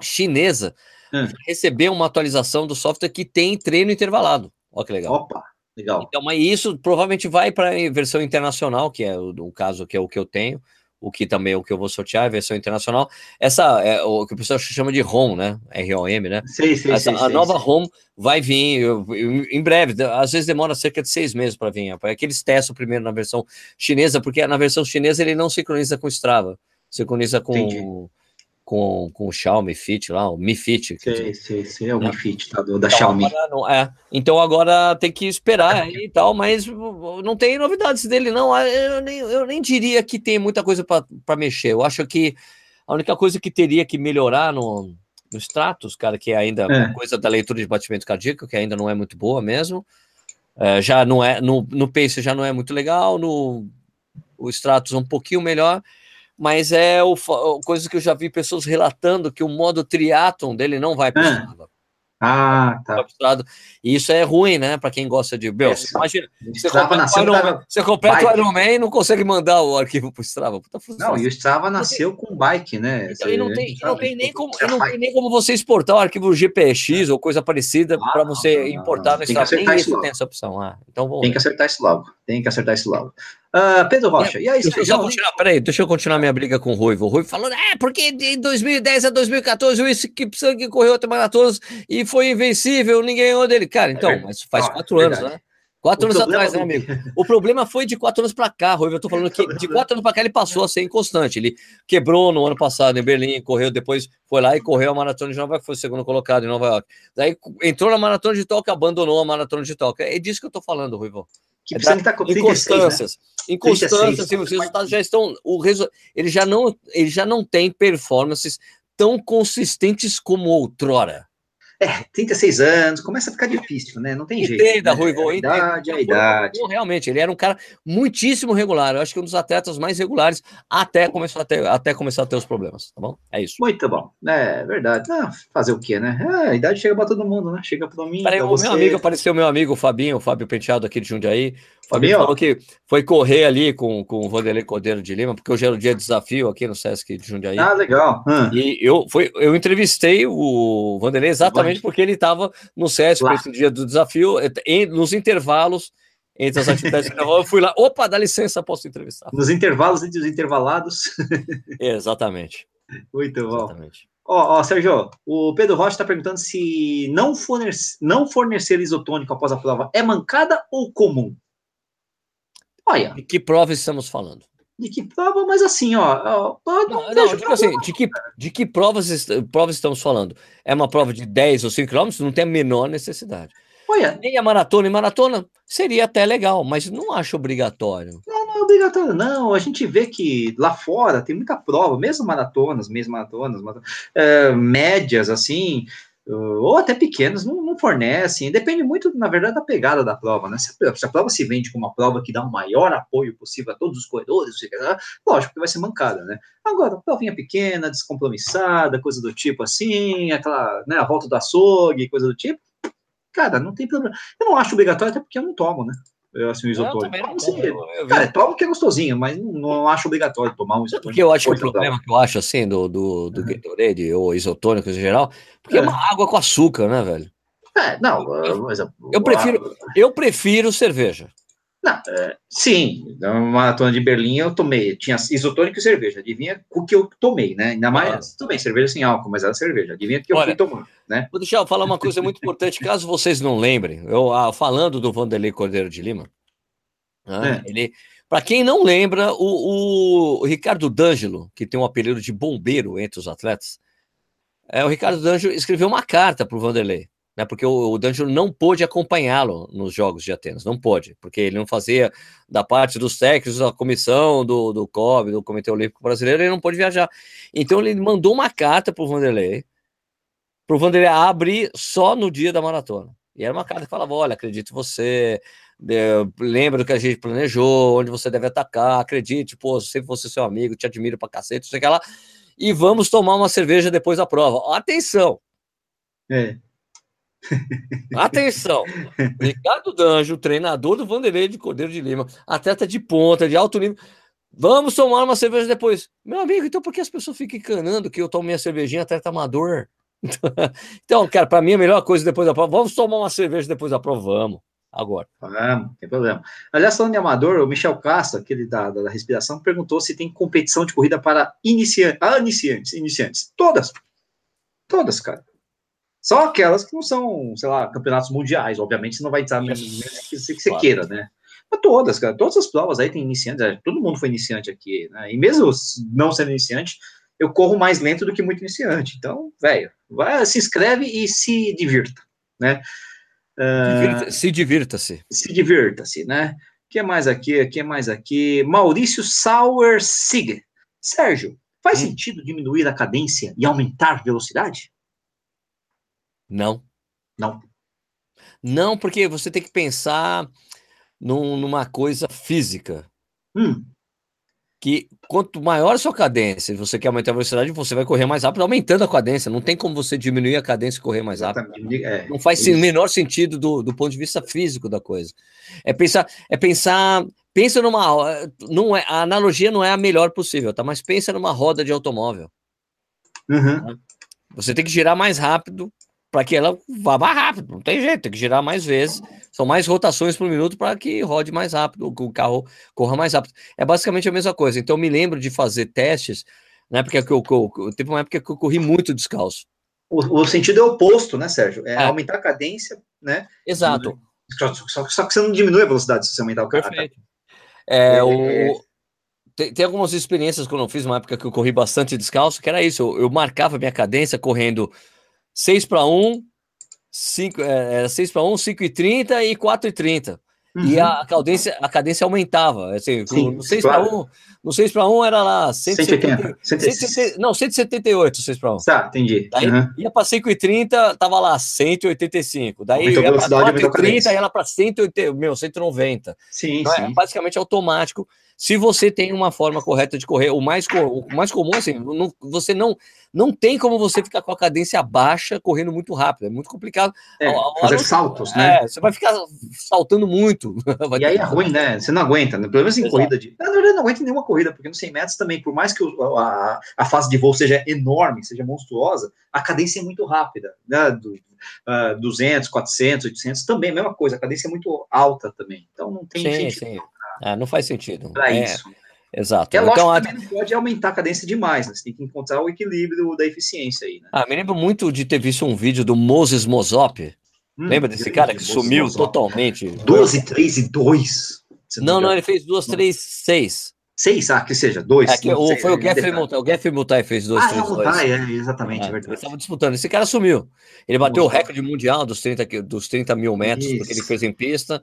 chinesa, hum. recebeu uma atualização do software que tem treino intervalado. Olha que legal. Opa, legal. Então, mas isso provavelmente vai para a versão internacional, que é o, o, caso que é o que eu tenho, o que também é o que eu vou sortear, a versão internacional. Essa é o que o pessoal chama de ROM, né? R-O-M, né? Sim, sim, Essa, sim, a nova ROM vai vir eu, eu, em breve, às vezes demora cerca de seis meses para vir. É que eles testam primeiro na versão chinesa, porque na versão chinesa ele não sincroniza com Strava, sincroniza com. Entendi com, com o Xiaomi Fit lá, o Mi Fit. Sim, sim, sim, é o Mi Fit tá, do, da então, Xiaomi. Não, é, então agora tem que esperar aí e tal, mas não tem novidades dele, não. Ah, eu nem, eu nem diria que tem muita coisa para mexer. Eu acho que a única coisa que teria que melhorar no, no status, cara, que é ainda é. coisa da leitura de batimento cardíaco, que ainda não é muito boa mesmo. É, já não é, no, no Pace já não é muito legal, no o Stratos um pouquinho melhor, mas é o, coisa que eu já vi pessoas relatando que o modo triatlon dele não vai para o ah, tá. E isso é ruim, né? Para quem gosta de. Meu, é, imagina, você completa, o Iron, você completa o Iron Man e não consegue mandar o arquivo para o Strava. Puta não, e o Strava nasceu com bike, né? Então, e não tem, não tem, nem como, não tem nem como você exportar o arquivo GPX ou coisa parecida ah, para você não, importar não, no Strava. Nem isso tem essa opção. Ah, então tem que acertar isso logo. Tem que acertar isso logo. Uh, Pedro Rocha, é, e aí, deixa eu continuar, peraí, deixa eu continuar minha briga com o Ruivo. O Ruivo falando, é, porque de 2010 a 2014 o Kipsang correu até maratonas e foi invencível, ninguém ganhou dele. Cara, então, é mas faz quatro anos, né? Quatro o anos atrás, né, amigo? O problema foi de quatro anos para cá, Ruivo. Eu tô falando que de quatro anos para cá ele passou a ser inconstante. Ele quebrou no ano passado em Berlim, correu, depois foi lá e correu a maratona de Nova York, foi o segundo colocado em Nova York. Daí entrou na maratona de Tóquio, abandonou a maratona de Tóquio. É disso que eu tô falando, Ruivo. Que precisa estar com 36, inconstâncias. Né? Inconstâncias, assim, os resultados já estão. O resu, ele, já não, ele já não tem performances tão consistentes como outrora. É, 36 anos, começa a ficar difícil, né? Não tem jeito. Entenda, né? Ruivo, a idade, a idade. realmente, ele era um cara muitíssimo regular. Eu acho que um dos atletas mais regulares até começar a ter, até começar a ter os problemas, tá bom? É isso. Muito bom. É verdade. Ah, fazer o quê, né? Ah, a idade chega para todo mundo, né? Chega para mim. Peraí, o você... meu amigo apareceu, meu amigo, o Fabinho, o Fábio Penteado aqui de Jundiaí. O Fabinho falou que foi correr ali com, com o Vanderlei Cordeiro de Lima, porque hoje era o dia de desafio aqui no Sesc de Jundiaí. Ah, legal. Hum. E eu, foi, eu entrevistei o Vanderlei exatamente justamente porque ele estava no SESC esse dia do desafio, em- nos intervalos entre as atividades eu fui lá, opa, dá licença, posso entrevistar. Nos intervalos entre os intervalados. Exatamente, Muito bom. exatamente. Ó, ó, Sérgio, o Pedro Rocha está perguntando se não fornecer, não fornecer isotônico após a prova é mancada ou comum? Olha, De que prova estamos falando? De que prova, mas assim, ó. ó, Não, não não, assim, de que, de que provas, provas estamos falando? É uma prova de 10 ou 5 quilômetros? Não tem a menor necessidade. Olha, Nem a maratona e maratona seria até legal, mas não acho obrigatório. não é obrigatório, não. A gente vê que lá fora tem muita prova, mesmo maratonas, mesmo maratonas, mara- é, médias, assim, ou até pequenas, não, não fornecem. Depende muito, na verdade, da pegada da prova, né? Se a, se a prova se vende como uma prova que dá o maior apoio possível a todos os corredores, lógico que vai ser mancada, né? Agora, provinha pequena, descompromissada, coisa do tipo assim, aquela, né, a volta do açougue, coisa do tipo, cara, não tem problema. Eu não acho obrigatório, até porque eu não tomo, né? Eu, assim, o Eu isotônico. também não Como tomo, se- eu- eu Cara, tomo que é gostosinho, mas não, não acho obrigatório tomar um isotônico. por que eu acho que o problema que eu acho assim do, do, do Uhum. Gatorade ou isotônicos em geral, porque é. É. uma água com açúcar, né, velho? É, não, mas, Eu prefiro- Eu prefiro cerveja. Não, é, sim, na maratona de Berlim eu tomei, tinha isotônico e cerveja. Adivinha o que eu tomei, né? Ainda mais, tudo bem, cerveja sem álcool, mas era cerveja. Adivinha o que eu Olha, fui tomar, né? Vou deixar eu falar uma coisa muito importante, caso vocês não lembrem. Eu ah, falando do Vanderlei Cordeiro de Lima, né, ele, para quem não lembra, o, o Ricardo D'Angelo, que tem um apelido de bombeiro entre os atletas, é, o Ricardo D'Angelo escreveu uma carta para o Vanderlei, né, porque o, o D'Angelo não pôde acompanhá-lo nos Jogos de Atenas, não pôde, porque ele não fazia da parte dos técnicos, da comissão do, do COB, do Comitê Olímpico Brasileiro, ele não pôde viajar. Então ele mandou uma carta para o Vanderlei, para o Vanderlei abrir só no dia da maratona. E era uma carta que falava: olha, acredito você, lembra do que a gente planejou, onde você deve atacar, acredite, pô, sempre você seu amigo, te admiro pra cacete, não sei o que lá. E vamos tomar uma cerveja depois da prova. Atenção, É. atenção. Ricardo Danjo, treinador do Vanderlei de Cordeiro de Lima, atleta de ponta, de alto nível. Vamos tomar uma cerveja depois. Meu amigo, então por que as pessoas ficam encanando que eu tomo minha cervejinha atleta amador? então, cara, para mim a melhor coisa depois da prova, vamos tomar uma cerveja depois da prova, vamos. Agora. Ah, não tem problema. Aliás, falando de amador, o Michel Castro, aquele da, da, da respiração, perguntou se tem competição de corrida para iniciantes. Ah, iniciantes, iniciantes. Todas. Todas, cara. Só aquelas que não são, sei lá, campeonatos mundiais. Obviamente, você não vai entrar Isso. que você, Claro. queira, né? Mas todas, cara. Todas as provas aí tem iniciantes. é, Todo mundo foi iniciante aqui, né? E mesmo não sendo iniciante, eu corro mais lento do que muito iniciante. Então, velho, se inscreve e se divirta, né? Divirta- se divirta-se. se divirta-se, né? O que mais aqui? O que mais aqui? Maurício Sauer Sig. Sérgio, faz Hum. sentido diminuir a cadência e aumentar velocidade? Não. Não. Não, porque você tem que pensar num- numa coisa física. Hum, Que quanto maior a sua cadência, e você quer aumentar a velocidade, você vai correr mais rápido, aumentando a cadência. Não tem como você diminuir a cadência e correr mais rápido. É, Não faz o menor sentido do, do ponto de vista físico da coisa. É pensar, é pensar, pensa numa, não é, a analogia não é a melhor possível, tá? Mas pensa numa roda de automóvel. Uhum. Você tem que girar mais rápido para que ela vá mais rápido. Não tem jeito, tem que girar mais vezes. São mais rotações por minuto para que rode mais rápido, que o carro corra mais rápido. É basicamente a mesma coisa. Então, eu me lembro de fazer testes, na época que eu, que eu- eu- teve uma época que eu corri muito descalço. O, o sentido é oposto, né, Sérgio? É, É. aumentar a cadência, né? Exato. Só, só- só que você não diminui a velocidade se você aumentar o carro. Perfeito. É, É, o... tem, tem algumas experiências quando eu fiz uma época que eu corri bastante descalço, que era isso. Eu, eu marcava minha cadência correndo 6 para 1, 5, é, era 6 para 1, 5 e 30 e 4 e 30. E Uhum. a cadência, a cadência aumentava. Assim, Sim, no 6 claro. para 1, no 6 para 1 era lá 180. 170, 170, não, 178, 6 para 1. Tá, entendi. Daí Uhum. ia para 5,30, tava lá 185. Daí Aumentou ia para velocidade, aumentou a 4,30, cadência. ia lá para 180, meu, 190. Sim, Então, é sim. basicamente automático. Se você tem uma forma correta de correr, o mais, o mais comum, assim, não- você não, não tem como você ficar com a cadência baixa correndo muito rápido. É muito complicado. É, fazer saltos, né? É, você vai ficar saltando muito e aí é ruim, né? Você não aguenta, né? Pelo menos em Exato. corrida de. Na verdade, não aguenta nenhuma corrida, porque nos 100 metros também, por mais que o, a, a fase de voo seja enorme, seja monstruosa, a cadência é muito rápida. Né? Do, uh, 200, 400, 800, também, a mesma coisa, a cadência é muito alta também. Então não tem sim, sentido. Sim. Ah, não faz sentido. Para é, isso. Exato. É lógico então, que também não pode aumentar a cadência demais, né? Você tem que encontrar o equilíbrio da eficiência aí, né? Ah, me lembro muito de ter visto um vídeo do Moses Mozop. Hum, Lembra desse cara que sumiu Mozop. totalmente? 12, 3 e 2. Não, não, ele fez 2, 3, 6. 6, ah, que seja, 2. É, o, foi o Geoffrey Mutai, o Geoffrey Mutai fez 2, 3, 2. Ah, é, é, exatamente, é, é verdade. Eles estavam disputando, esse cara sumiu. Ele bateu Mozop. o recorde mundial dos 30, dos 30 mil metros, Isso. porque ele fez em pista.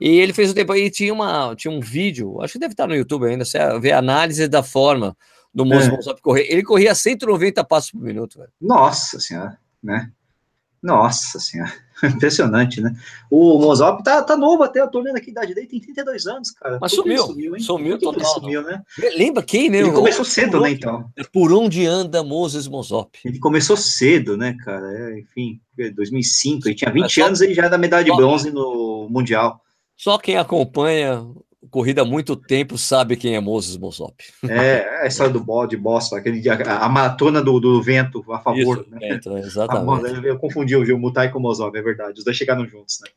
E ele fez o tempo aí, tinha, uma, tinha um vídeo, acho que deve estar no YouTube ainda, você vê a análise da forma do Moço é. correr. Ele corria 190 passos por minuto. Velho. Nossa senhora, né? Nossa senhora, impressionante, né? O Mozop tá, tá novo até, eu tô olhando aqui idade dele, tem 32 anos, cara. Mas sumiu, sumiu, sumiu total. Sumiu, né? Lembra quem, né? Ele começou cedo, né, então? Por onde anda Moses Mozop? Ele começou cedo, né, cara? É, enfim, 2005, ele tinha 20 anos e já era medalha de bronze no Mundial. Só quem acompanha corrida há muito tempo sabe quem é Moses Mosop. É, a história do bode, Boston, aquele dia, a maratona do, do vento a favor. Isso, né? vento, exatamente. Eu, eu confundi o Mutai com o Mosop, é verdade. Os dois chegaram juntos, né?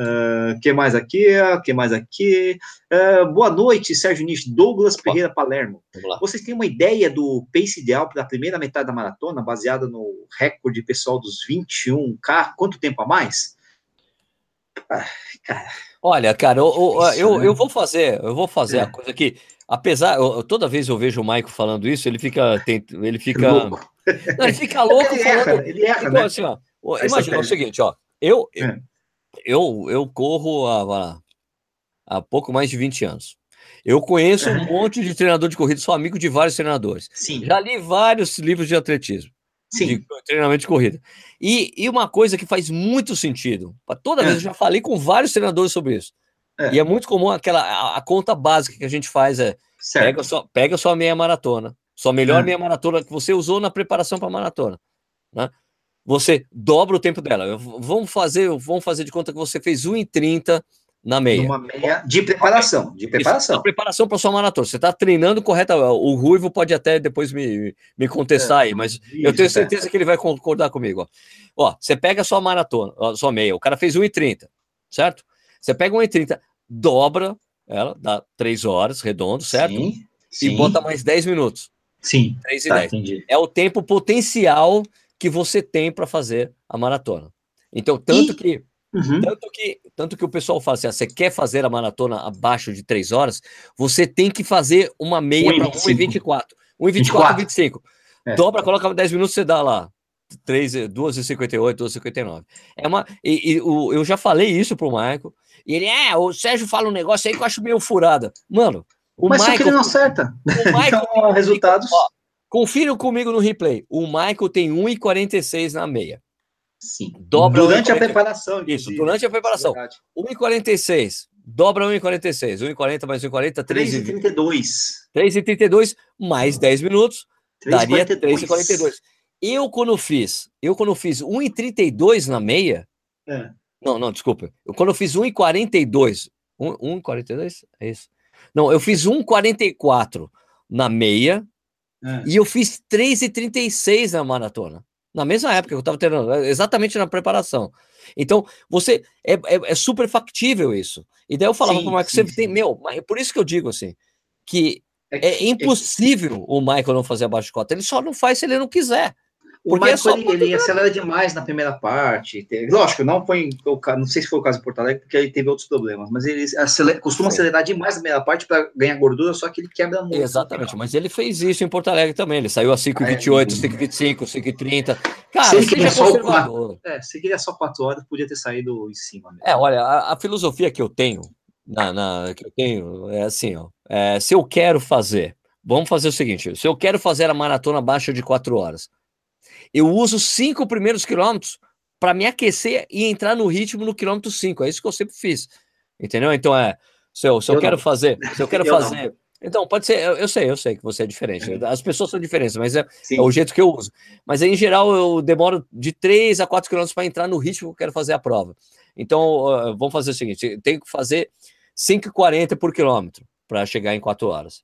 Uh, que mais aqui? que mais aqui? Uh, boa noite, Sérgio Nish. Douglas Pereira Palermo. Vocês têm uma ideia do pace ideal para a primeira metade da maratona, baseada no recorde pessoal dos 21K? Quanto tempo a mais? Ah, cara Olha, cara, eu, eu, eu, eu, vou fazer, eu vou fazer é. a coisa que, apesar, eu, toda vez eu vejo o Maico falando isso, ele fica, tem, ele fica, não, ele fica louco ele falando. Erra, ele erra, então, né? assim, ó, imagina o seguinte, ó, eu, é. eu, eu corro há, há pouco mais de 20 anos. Eu conheço um monte de treinador de corrida, sou amigo de vários treinadores. Sim. Já li vários livros de atletismo. Sim. de treinamento de corrida. E, e uma coisa que faz muito sentido, toda vez é. eu já falei com vários treinadores sobre isso. É. E é muito comum aquela a, a, conta básica que a gente faz é pega só pega sua meia maratona, sua melhor é. meia maratona que você usou na preparação para maratona, né? Você dobra o tempo dela. Vamos fazer, vamos fazer de conta que você fez 1,30 na meia. Uma meia de preparação, de preparação. Isso, preparação para sua maratona. Você está treinando correta. O Ruivo pode até depois me, me contestar é, aí, mas isso, eu tenho certeza é. que ele vai concordar comigo. Ó. ó, você pega a sua maratona, a sua meia, o cara fez 1,30, certo? Você pega 1,30, dobra ela, dá 3 horas, redondo, certo? Sim, sim. E bota mais 10 minutos. Sim. 3 e tá, 10. Entendi. É o tempo potencial que você tem para fazer a maratona. Então, tanto e... que Uhum. Tanto, que, tanto que o pessoal fala assim: ah, você quer fazer a maratona abaixo de 3 horas, você tem que fazer uma meia para 1,24. 1,24, 25. É. Dobra, coloca 10 minutos, você dá lá 2,58, 2,59. É uma. E, e o, eu já falei isso pro Marco. E ele, é, o Sérgio fala um negócio aí que eu acho meio furada. Mano, o Mas Michael, só que ele não acerta. O Michael, então, resultados. Ó, confira comigo no replay. O Michael tem 1,46 na meia. Sim. Dobra durante a preparação. Isso, durante a preparação. 1,46. Dobra 1,46. 1,40 mais 1,40, 3,32. 3,32 mais 10 minutos, 3, daria 3,42. Eu, quando fiz, eu, quando fiz 1,32 na meia. É. Não, não, desculpa. Eu, quando eu fiz 1,42. 1,42? É isso? Não, eu fiz 1,44 na meia. É. E eu fiz 3,36 na maratona na mesma época que eu estava treinando, é, exatamente na preparação. Então, você é, é, é super factível isso. E daí eu falava para o Michael, sim. tem, meu, é por isso que eu digo assim, que é, é impossível o Michael não fazer abaixo de cota. Ele só não faz se ele não quiser. O Michael, é só ele, ele acelera demais na primeira parte. Lógico, não foi não sei se foi o caso em Porto Alegre, porque ele teve outros problemas, mas ele acelera, costuma Sim. acelerar demais na primeira parte para ganhar gordura, só que ele quebra muito. Exatamente, mas ele fez isso em Porto Alegre também. Ele saiu a 5,28, 5,25, 5,30. Cara, se ele queria só quatro, é, se queria só 4 horas, podia ter saído em cima. Mesmo. É, olha, a, a, filosofia que eu tenho, na, na, que eu tenho é assim, ó. É, se eu quero fazer, vamos fazer o seguinte: se eu quero fazer a maratona abaixo de 4 horas eu uso cinco primeiros quilômetros para me aquecer e entrar no ritmo no quilômetro 5. É isso que eu sempre fiz. Entendeu? Então é, se eu, se eu, eu quero não. fazer, se eu quero eu fazer. Não. Então, pode ser, eu, eu, sei, eu sei que você é diferente. Uhum. As pessoas são diferentes, mas é, é, o jeito que eu uso. Mas em geral eu demoro de 3 a 4 quilômetros para entrar no ritmo que eu quero fazer a prova. Então, uh, vamos fazer o seguinte: tem que fazer 5,40 por quilômetro para chegar em 4 horas.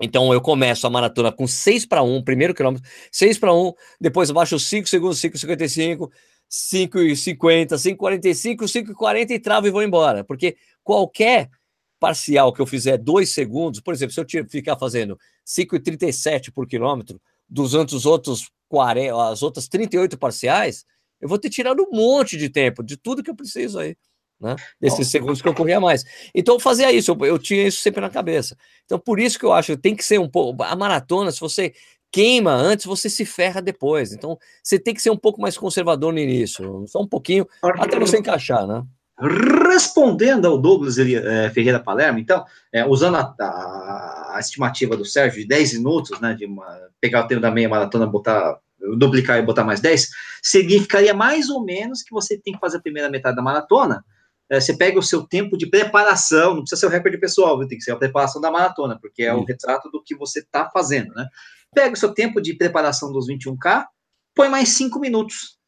Então eu começo a maratona com 6 para 1, primeiro quilômetro, 6 para 1, depois abaixo 5 segundos, 5,55, 5,50, 5,45, 5,40 e travo e vou embora. Porque qualquer parcial que eu fizer 2 segundos, por exemplo, se eu ficar fazendo 5,37 por quilômetro, dos outros 40, as outras 38 parciais, eu vou ter tirado um monte de tempo, de tudo que eu preciso aí né? Desses segundos que eu corria mais. Então eu fazia isso, eu, eu, tinha isso sempre na cabeça. Então por isso que eu acho que tem que ser um pouco. A maratona, se você queima antes, você se ferra depois. Então você tem que ser um pouco mais conservador no início, só um pouquinho, até você encaixar, né? Respondendo ao Douglas é, Ferreira Palermo, então, é, usando a, a, a, estimativa do Sérgio de 10 minutos, né, de uma, pegar o tempo da meia maratona, botar, duplicar e botar mais 10, significaria mais ou menos que você tem que fazer a primeira metade da maratona é, você pega o seu tempo de preparação, não precisa ser o recorde pessoal, tem que ser a preparação da maratona, porque é o retrato do que você está fazendo, né? Pega o seu tempo de preparação dos 21K, põe mais 5 minutos.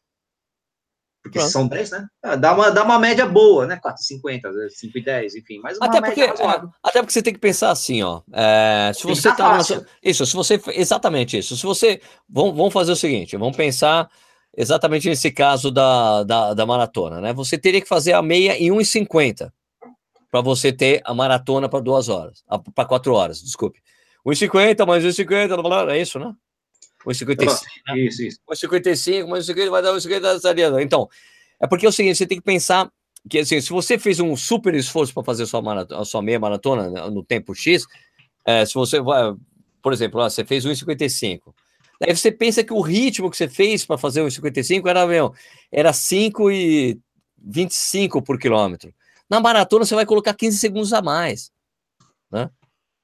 Porque Pronto. são 10, né? Ah, dá uma, dá uma média boa, né? 4,50, 5,10, enfim. Mas até porque, é, até porque você tem que pensar assim, ó. É, se você tá. Isso, se você. Exatamente isso. Se você. Vamos, vamos fazer o seguinte: vamos pensar exatamente nesse caso da, da, da maratona, né? Você teria que fazer a meia em 1,50 para você ter a maratona para duas horas, para quatro horas, desculpe. 1,50 mais 1,50, é isso, né? 1,55. Né? Isso, isso. 1,55 mais 1,50 vai dar 1,50. Então, é porque é o seguinte, você tem que pensar que assim, se você fez um super esforço para fazer a sua, maratona, a sua meia maratona né, no tempo X, é, se você vai, por exemplo, você fez 1,55, Daí você pensa que o ritmo que você fez para fazer o 55 era, meu, era 5 e 25 por quilômetro. Na maratona você vai colocar 15 segundos a mais, né?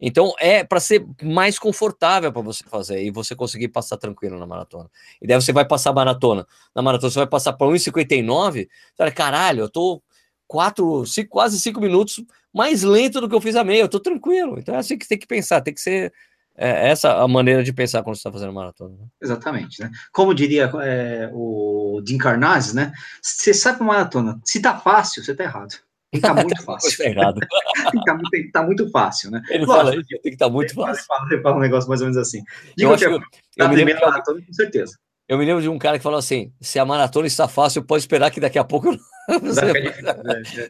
Então é para ser mais confortável para você fazer e você conseguir passar tranquilo na maratona. E daí você vai passar a maratona. Na maratona você vai passar para 1,59. Você fala, caralho, eu tô quatro, cinco, quase cinco minutos mais lento do que eu fiz a meia. Eu tô tranquilo. Então é assim que tem que pensar, tem que ser é essa a maneira de pensar quando você está fazendo maratona. Né? Exatamente, né? Como diria é, o Jim Carnazes, né? Você sabe maratona, se tá fácil, você tá errado. Tem que tá muito fácil. tá errado. tem, que tá, que tá muito fácil, né? Ele Lógico, fala isso, tem que estar tá muito fácil. Ele fala, ele fala, um negócio mais ou menos assim. Digo eu eu, eu me lembro maratona, com certeza. Eu me lembro de um cara que falou assim: se a maratona está fácil, pode esperar que daqui a pouco. Você...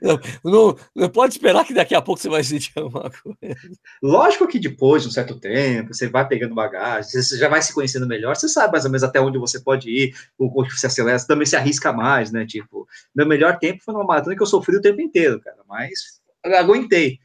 não, não, não, pode esperar que daqui a pouco você vai sentir alguma coisa. Lógico que depois de um certo tempo, você vai pegando bagagem, você já vai se conhecendo melhor, você sabe mais ou menos até onde você pode ir, o quanto você acelera, você também se arrisca mais, né? Tipo, meu melhor tempo foi numa maratona que eu sofri o tempo inteiro, cara, mas aguentei.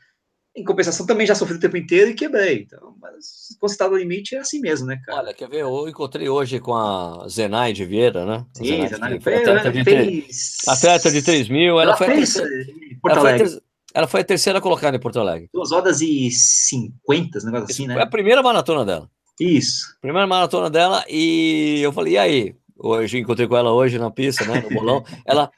Em compensação, também já sofri o tempo inteiro e quebrei. Então, mas quando você no limite, é assim mesmo, né, cara? Olha, quer ver? Eu encontrei hoje com a Zenaide Vieira, né? Sim, Zenaide, Zenaide foi atleta, de fez... atleta de 3 mil. Ela, ela foi fez terceira... ela, foi ter... ela foi a terceira colocada em Porto Alegre. Duas horas e cinquenta, negócio assim, né? Foi a primeira maratona dela. Isso. Primeira maratona dela, e eu falei, e aí? Hoje encontrei com ela hoje na pista, né? No bolão. ela,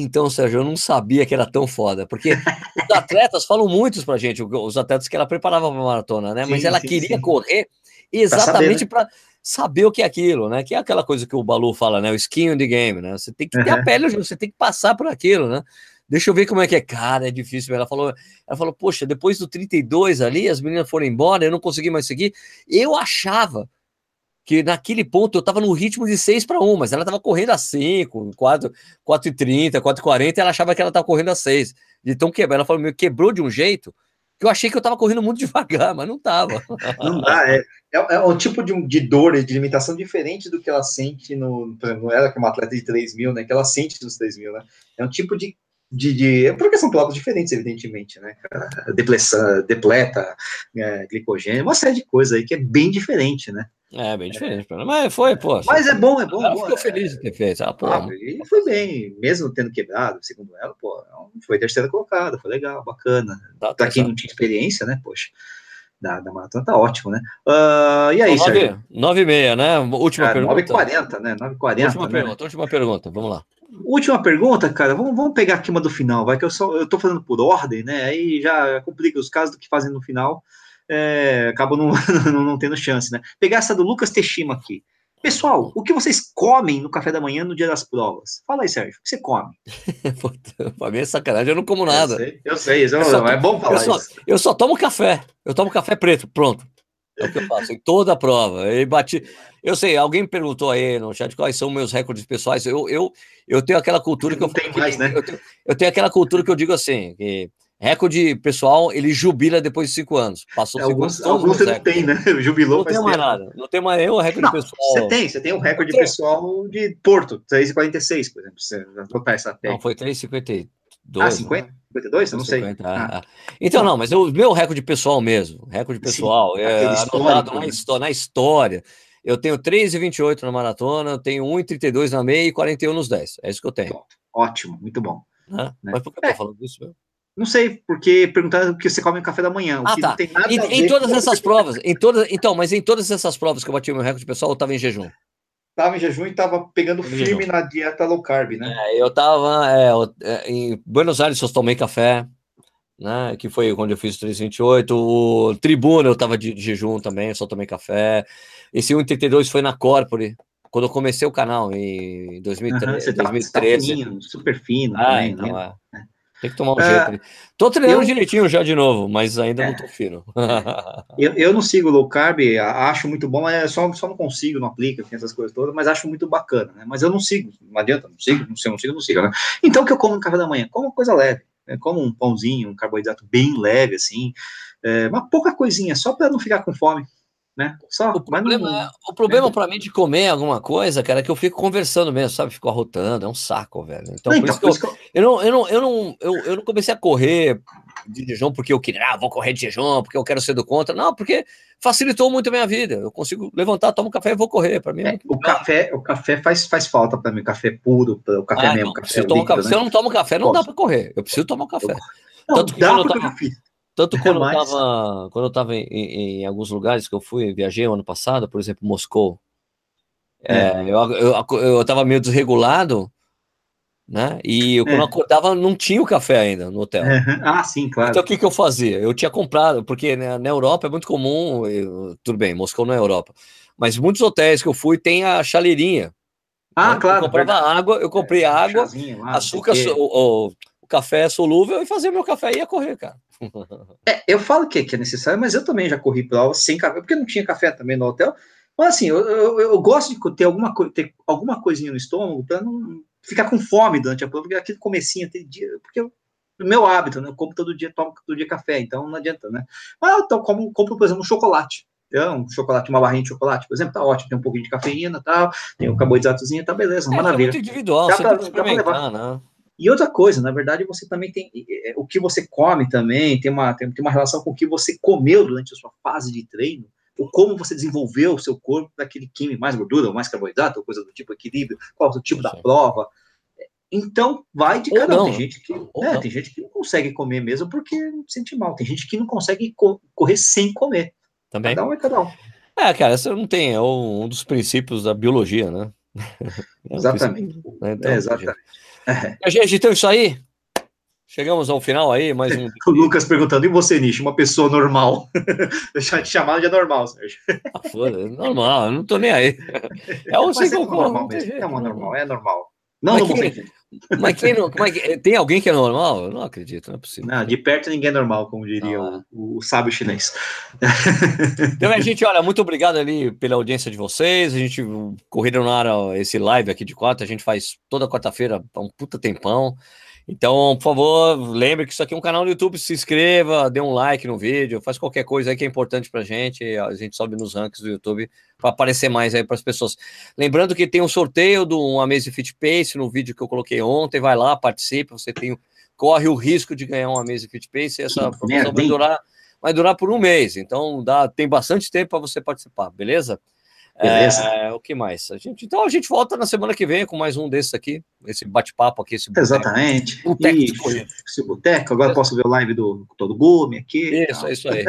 então, Sérgio, eu não sabia que era tão foda, porque os atletas falam muitos pra gente, os atletas que ela preparava para maratona, né? Sim, Mas ela sim, queria sim. correr exatamente para saber, né? saber, o que é aquilo, né? Que é aquela coisa que o Balu fala, né? O skin in the game, né? Você tem que ter uhum. a pele, você tem que passar por aquilo, né? Deixa eu ver como é que é. Cara, é difícil. Ela falou, ela falou, poxa, depois do 32 ali, as meninas foram embora, eu não consegui mais seguir. Eu achava que naquele ponto eu estava no ritmo de 6 para 1, mas ela estava correndo a 5, 4, 4 e 30, 4 e 40, e ela achava que ela estava correndo a 6. De tão quebrar, ela falou, meu, quebrou de um jeito que eu achei que eu estava correndo muito devagar, mas não estava. Não dá, é, é, é, um tipo de, de dor de limitação diferente do que ela sente no, por exemplo, ela que é uma atleta de 3 mil, né, que ela sente nos 3 mil, né, é um tipo de de, de, porque são provas diferentes, evidentemente, né? Depressão, depleta, é, glicogênio, uma série de coisas aí que é bem diferente, né? É, bem diferente. É. Mas foi, pô. Mas é bom, é bom. Ela bom, ficou é, feliz de ter feito. Ah, pô, ah, e foi bem, mesmo tendo quebrado, segundo ela, pô, foi terceira colocada, foi legal, bacana. Tá, pra quem não tinha experiência, né, poxa. Da, da maratona tá ótimo, né? Uh, e aí, então, 9, 9 e meia, né? Última pergunta. 9 e 40, né? 9 e 40. Última né? pergunta, última pergunta, vamos lá. Última pergunta, cara. Vamos, vamos pegar aqui uma do final, vai, que eu só eu tô fazendo por ordem, né? Aí já complica os casos do que fazem no final, é, acabam não, não, não, tendo chance, né? Pegar essa do Lucas Teixeira aqui. Pessoal, o que vocês comem no café da manhã no dia das provas? Fala aí, Sérgio, o que você come? pra mim é sacanagem, eu não como nada. Eu sei, eu sei, eu só, é bom falar eu só, isso. Eu só tomo café, eu tomo café preto, pronto. É o que eu faço em toda a prova. Eu, bati... eu sei, alguém me perguntou aí no chat quais são meus recordes pessoais. Eu, eu, eu tenho aquela cultura que eu, tenho mais, né? eu, tenho, eu tenho aquela cultura que eu digo assim, que Recorde pessoal, ele jubila depois de cinco anos. Passou é, alguns, alguns você não tem, né? Jubilou Não tem mais nada. Não tem mais nenhum recorde não, pessoal. Você tem, você tem um recorde pessoal de Porto, 3,46, por exemplo. Você botar essa técnica. Não, foi 3,52. Ah, 50? Né? 52? Eu não 50, sei. Ah. Ah. Então, não, mas o meu recorde pessoal mesmo, recorde pessoal, Sim, é anotado na, né? história, na história. Eu tenho 3,28 na maratona, eu tenho 1,32 na meia e 41 nos 10. É isso que eu tenho. Ótimo, muito bom. Né? Mas por que eu tô é. falando disso, meu? Não sei, porque perguntaram o que você come no café da manhã. ah, tá. em, em todas essas provas, em todas, então, mas em todas essas provas que eu bati o meu recorde pessoal, eu estava em jejum. Estava em jejum e estava pegando firme na dieta low carb, né? É, eu estava é, é, em Buenos Aires, eu tomei café, né? Que foi quando eu fiz o 328. O Tribuna eu estava de, de, jejum também, só tomei café. Esse 132 foi na Corpore, quando eu comecei o canal em 2013. Uhum, 2013. Tá, tá fino, super fino. Ah, também, então, né? é. Tem que tomar um jeito. Uh, tô treinando eu, direitinho já de novo, mas ainda é, não tô fino. eu, eu não sigo low carb, acho muito bom, mas só, só não consigo, não aplica, essas coisas todas, mas acho muito bacana, né? Mas eu não sigo, não adianta, não sigo, não sei, não sigo, não sigo, né? Então o que eu como no café da manhã? Como coisa leve, né? como um pãozinho, um carboidrato bem leve, assim, é, uma pouca coisinha, só para não ficar com fome né? Só, o problema, não... o problema para mim de comer alguma coisa, cara, é que eu fico conversando mesmo, sabe? Fico arrotando, é um saco, velho. Então, não, por, então, isso, por eu, isso, que eu... eu, não, eu, não, eu, não, eu, eu não comecei a correr de jejum porque eu queria, ah, vou correr de jejum, porque eu quero ser do contra. Não, porque facilitou muito a minha vida. Eu consigo levantar, tomo café e vou correr. Para mim, é, é o café, o café faz, faz falta para mim, café puro, o café ah, mesmo. Não, café líquido, café, né? Se eu não tomo café, não Posso. dá para correr. Eu preciso tomar café. Não, Tanto que dá eu tava... Tanto quando, eu tava, quando eu estava em, em, alguns lugares que eu fui, viajei ano passado, por exemplo, Moscou, é. É, eu, eu, eu tava meio desregulado, né? E eu, quando é. eu acordava, não tinha o café ainda no hotel. Ah, sim, claro. Então o que, que eu fazia? Eu tinha comprado, porque né, na Europa é muito comum, eu, tudo bem, Moscou não é Europa, mas muitos hotéis que eu fui tem a chaleirinha. Ah, então, claro. Eu comprava água, eu comprei é, água, lá, açúcar, o, o, o, café solúvel e fazia meu café e ia correr, cara. É, eu falo que, que é necessário, mas eu também já corri prova sem café, porque não tinha café também no hotel. Mas assim, eu, eu, eu gosto de ter alguma, ter alguma coisinha no estômago para não ficar com fome durante a prova, porque aquele comecinho, tem dia, porque o meu hábito, né? Eu como todo dia, tomo todo dia café, então não adianta, né? Ah, então como, compro, por exemplo, um chocolate. Então, um chocolate, uma barrinha de chocolate, por exemplo, tá ótimo, tem um pouquinho de cafeína tal, tem um carboidratozinho, tá beleza, é, maravilha. É muito individual, dá você pra, tem que experimentar, né? E outra coisa, na verdade, você também tem o que você come também, tem uma, tem, tem uma relação com o que você comeu durante a sua fase de treino, ou como você desenvolveu o seu corpo daquele químico, mais gordura ou mais carboidrato, ou coisa do tipo, equilíbrio, qual é o tipo Sim. da prova. Então, vai de cada um. Tem gente, que, é, tem gente que não consegue comer mesmo porque sente mal. Tem gente que não consegue co correr sem comer. Também. Cada um é cada um. É, cara, isso não tem, é um dos princípios da biologia, né? É exatamente. Né? Então, é, exatamente. A gente, então, isso aí. Chegamos ao final aí, mais um. o Lucas perguntando, e você, Nish, uma pessoa normal? Deixar de chamar de anormal, Sérgio. Ah, foda, é normal, eu não tô nem aí. É o é normal. É uma normal, é normal. Não, mas, quem, mas quem não, mas tem alguém que é normal? Eu não acredito, não é possível. Não, de perto ninguém é normal, como diria o, o, sábio chinês. Então, a gente, olha, muito obrigado ali pela audiência de vocês. A gente correram na área esse live aqui de quarta, a gente faz toda quarta-feira há um puta tempão. Então, por favor, lembre que isso aqui é um canal no YouTube, se inscreva, dê um like no vídeo, faz qualquer coisa aí que é importante pra gente, a gente sobe nos rankings do YouTube para aparecer mais aí para as pessoas. Lembrando que tem um sorteio do Amazing Fit Pace no vídeo que eu coloquei ontem, vai lá, participe, você tem corre o risco de ganhar um Amazing Fit Pace e essa promoção vai durar vai durar por um mês, então dá tem bastante tempo para você participar, beleza? Beleza. É, o que mais? A gente, então a gente volta na semana que vem com mais um desses aqui, esse bate-papo aqui. Esse Exatamente. Boteco esse boteco, agora posso ver o live do Todo Gume aqui. Isso, é isso aí.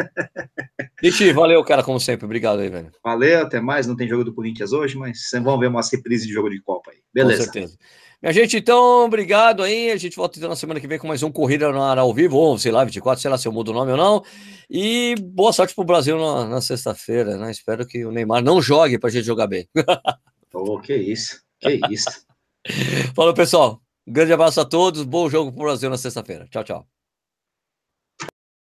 Ixi, valeu, cara, como sempre. Obrigado aí, velho. Valeu, até mais. Não tem jogo do Corinthians hoje, mas vamos ver umas reprises de jogo de Copa aí. Beleza. Com certeza. Minha gente, então, obrigado aí. A gente volta então na semana que vem com mais um Corrida no Ar ao vivo, ou sei lá, 24, sei lá se eu mudo o nome ou não. E boa sorte pro Brasil na, na sexta-feira, né? Espero que o Neymar não jogue pra gente jogar bem. oh, que isso, que isso. Falou, pessoal. Um grande abraço a todos. Bom jogo pro Brasil na sexta-feira. Tchau, tchau.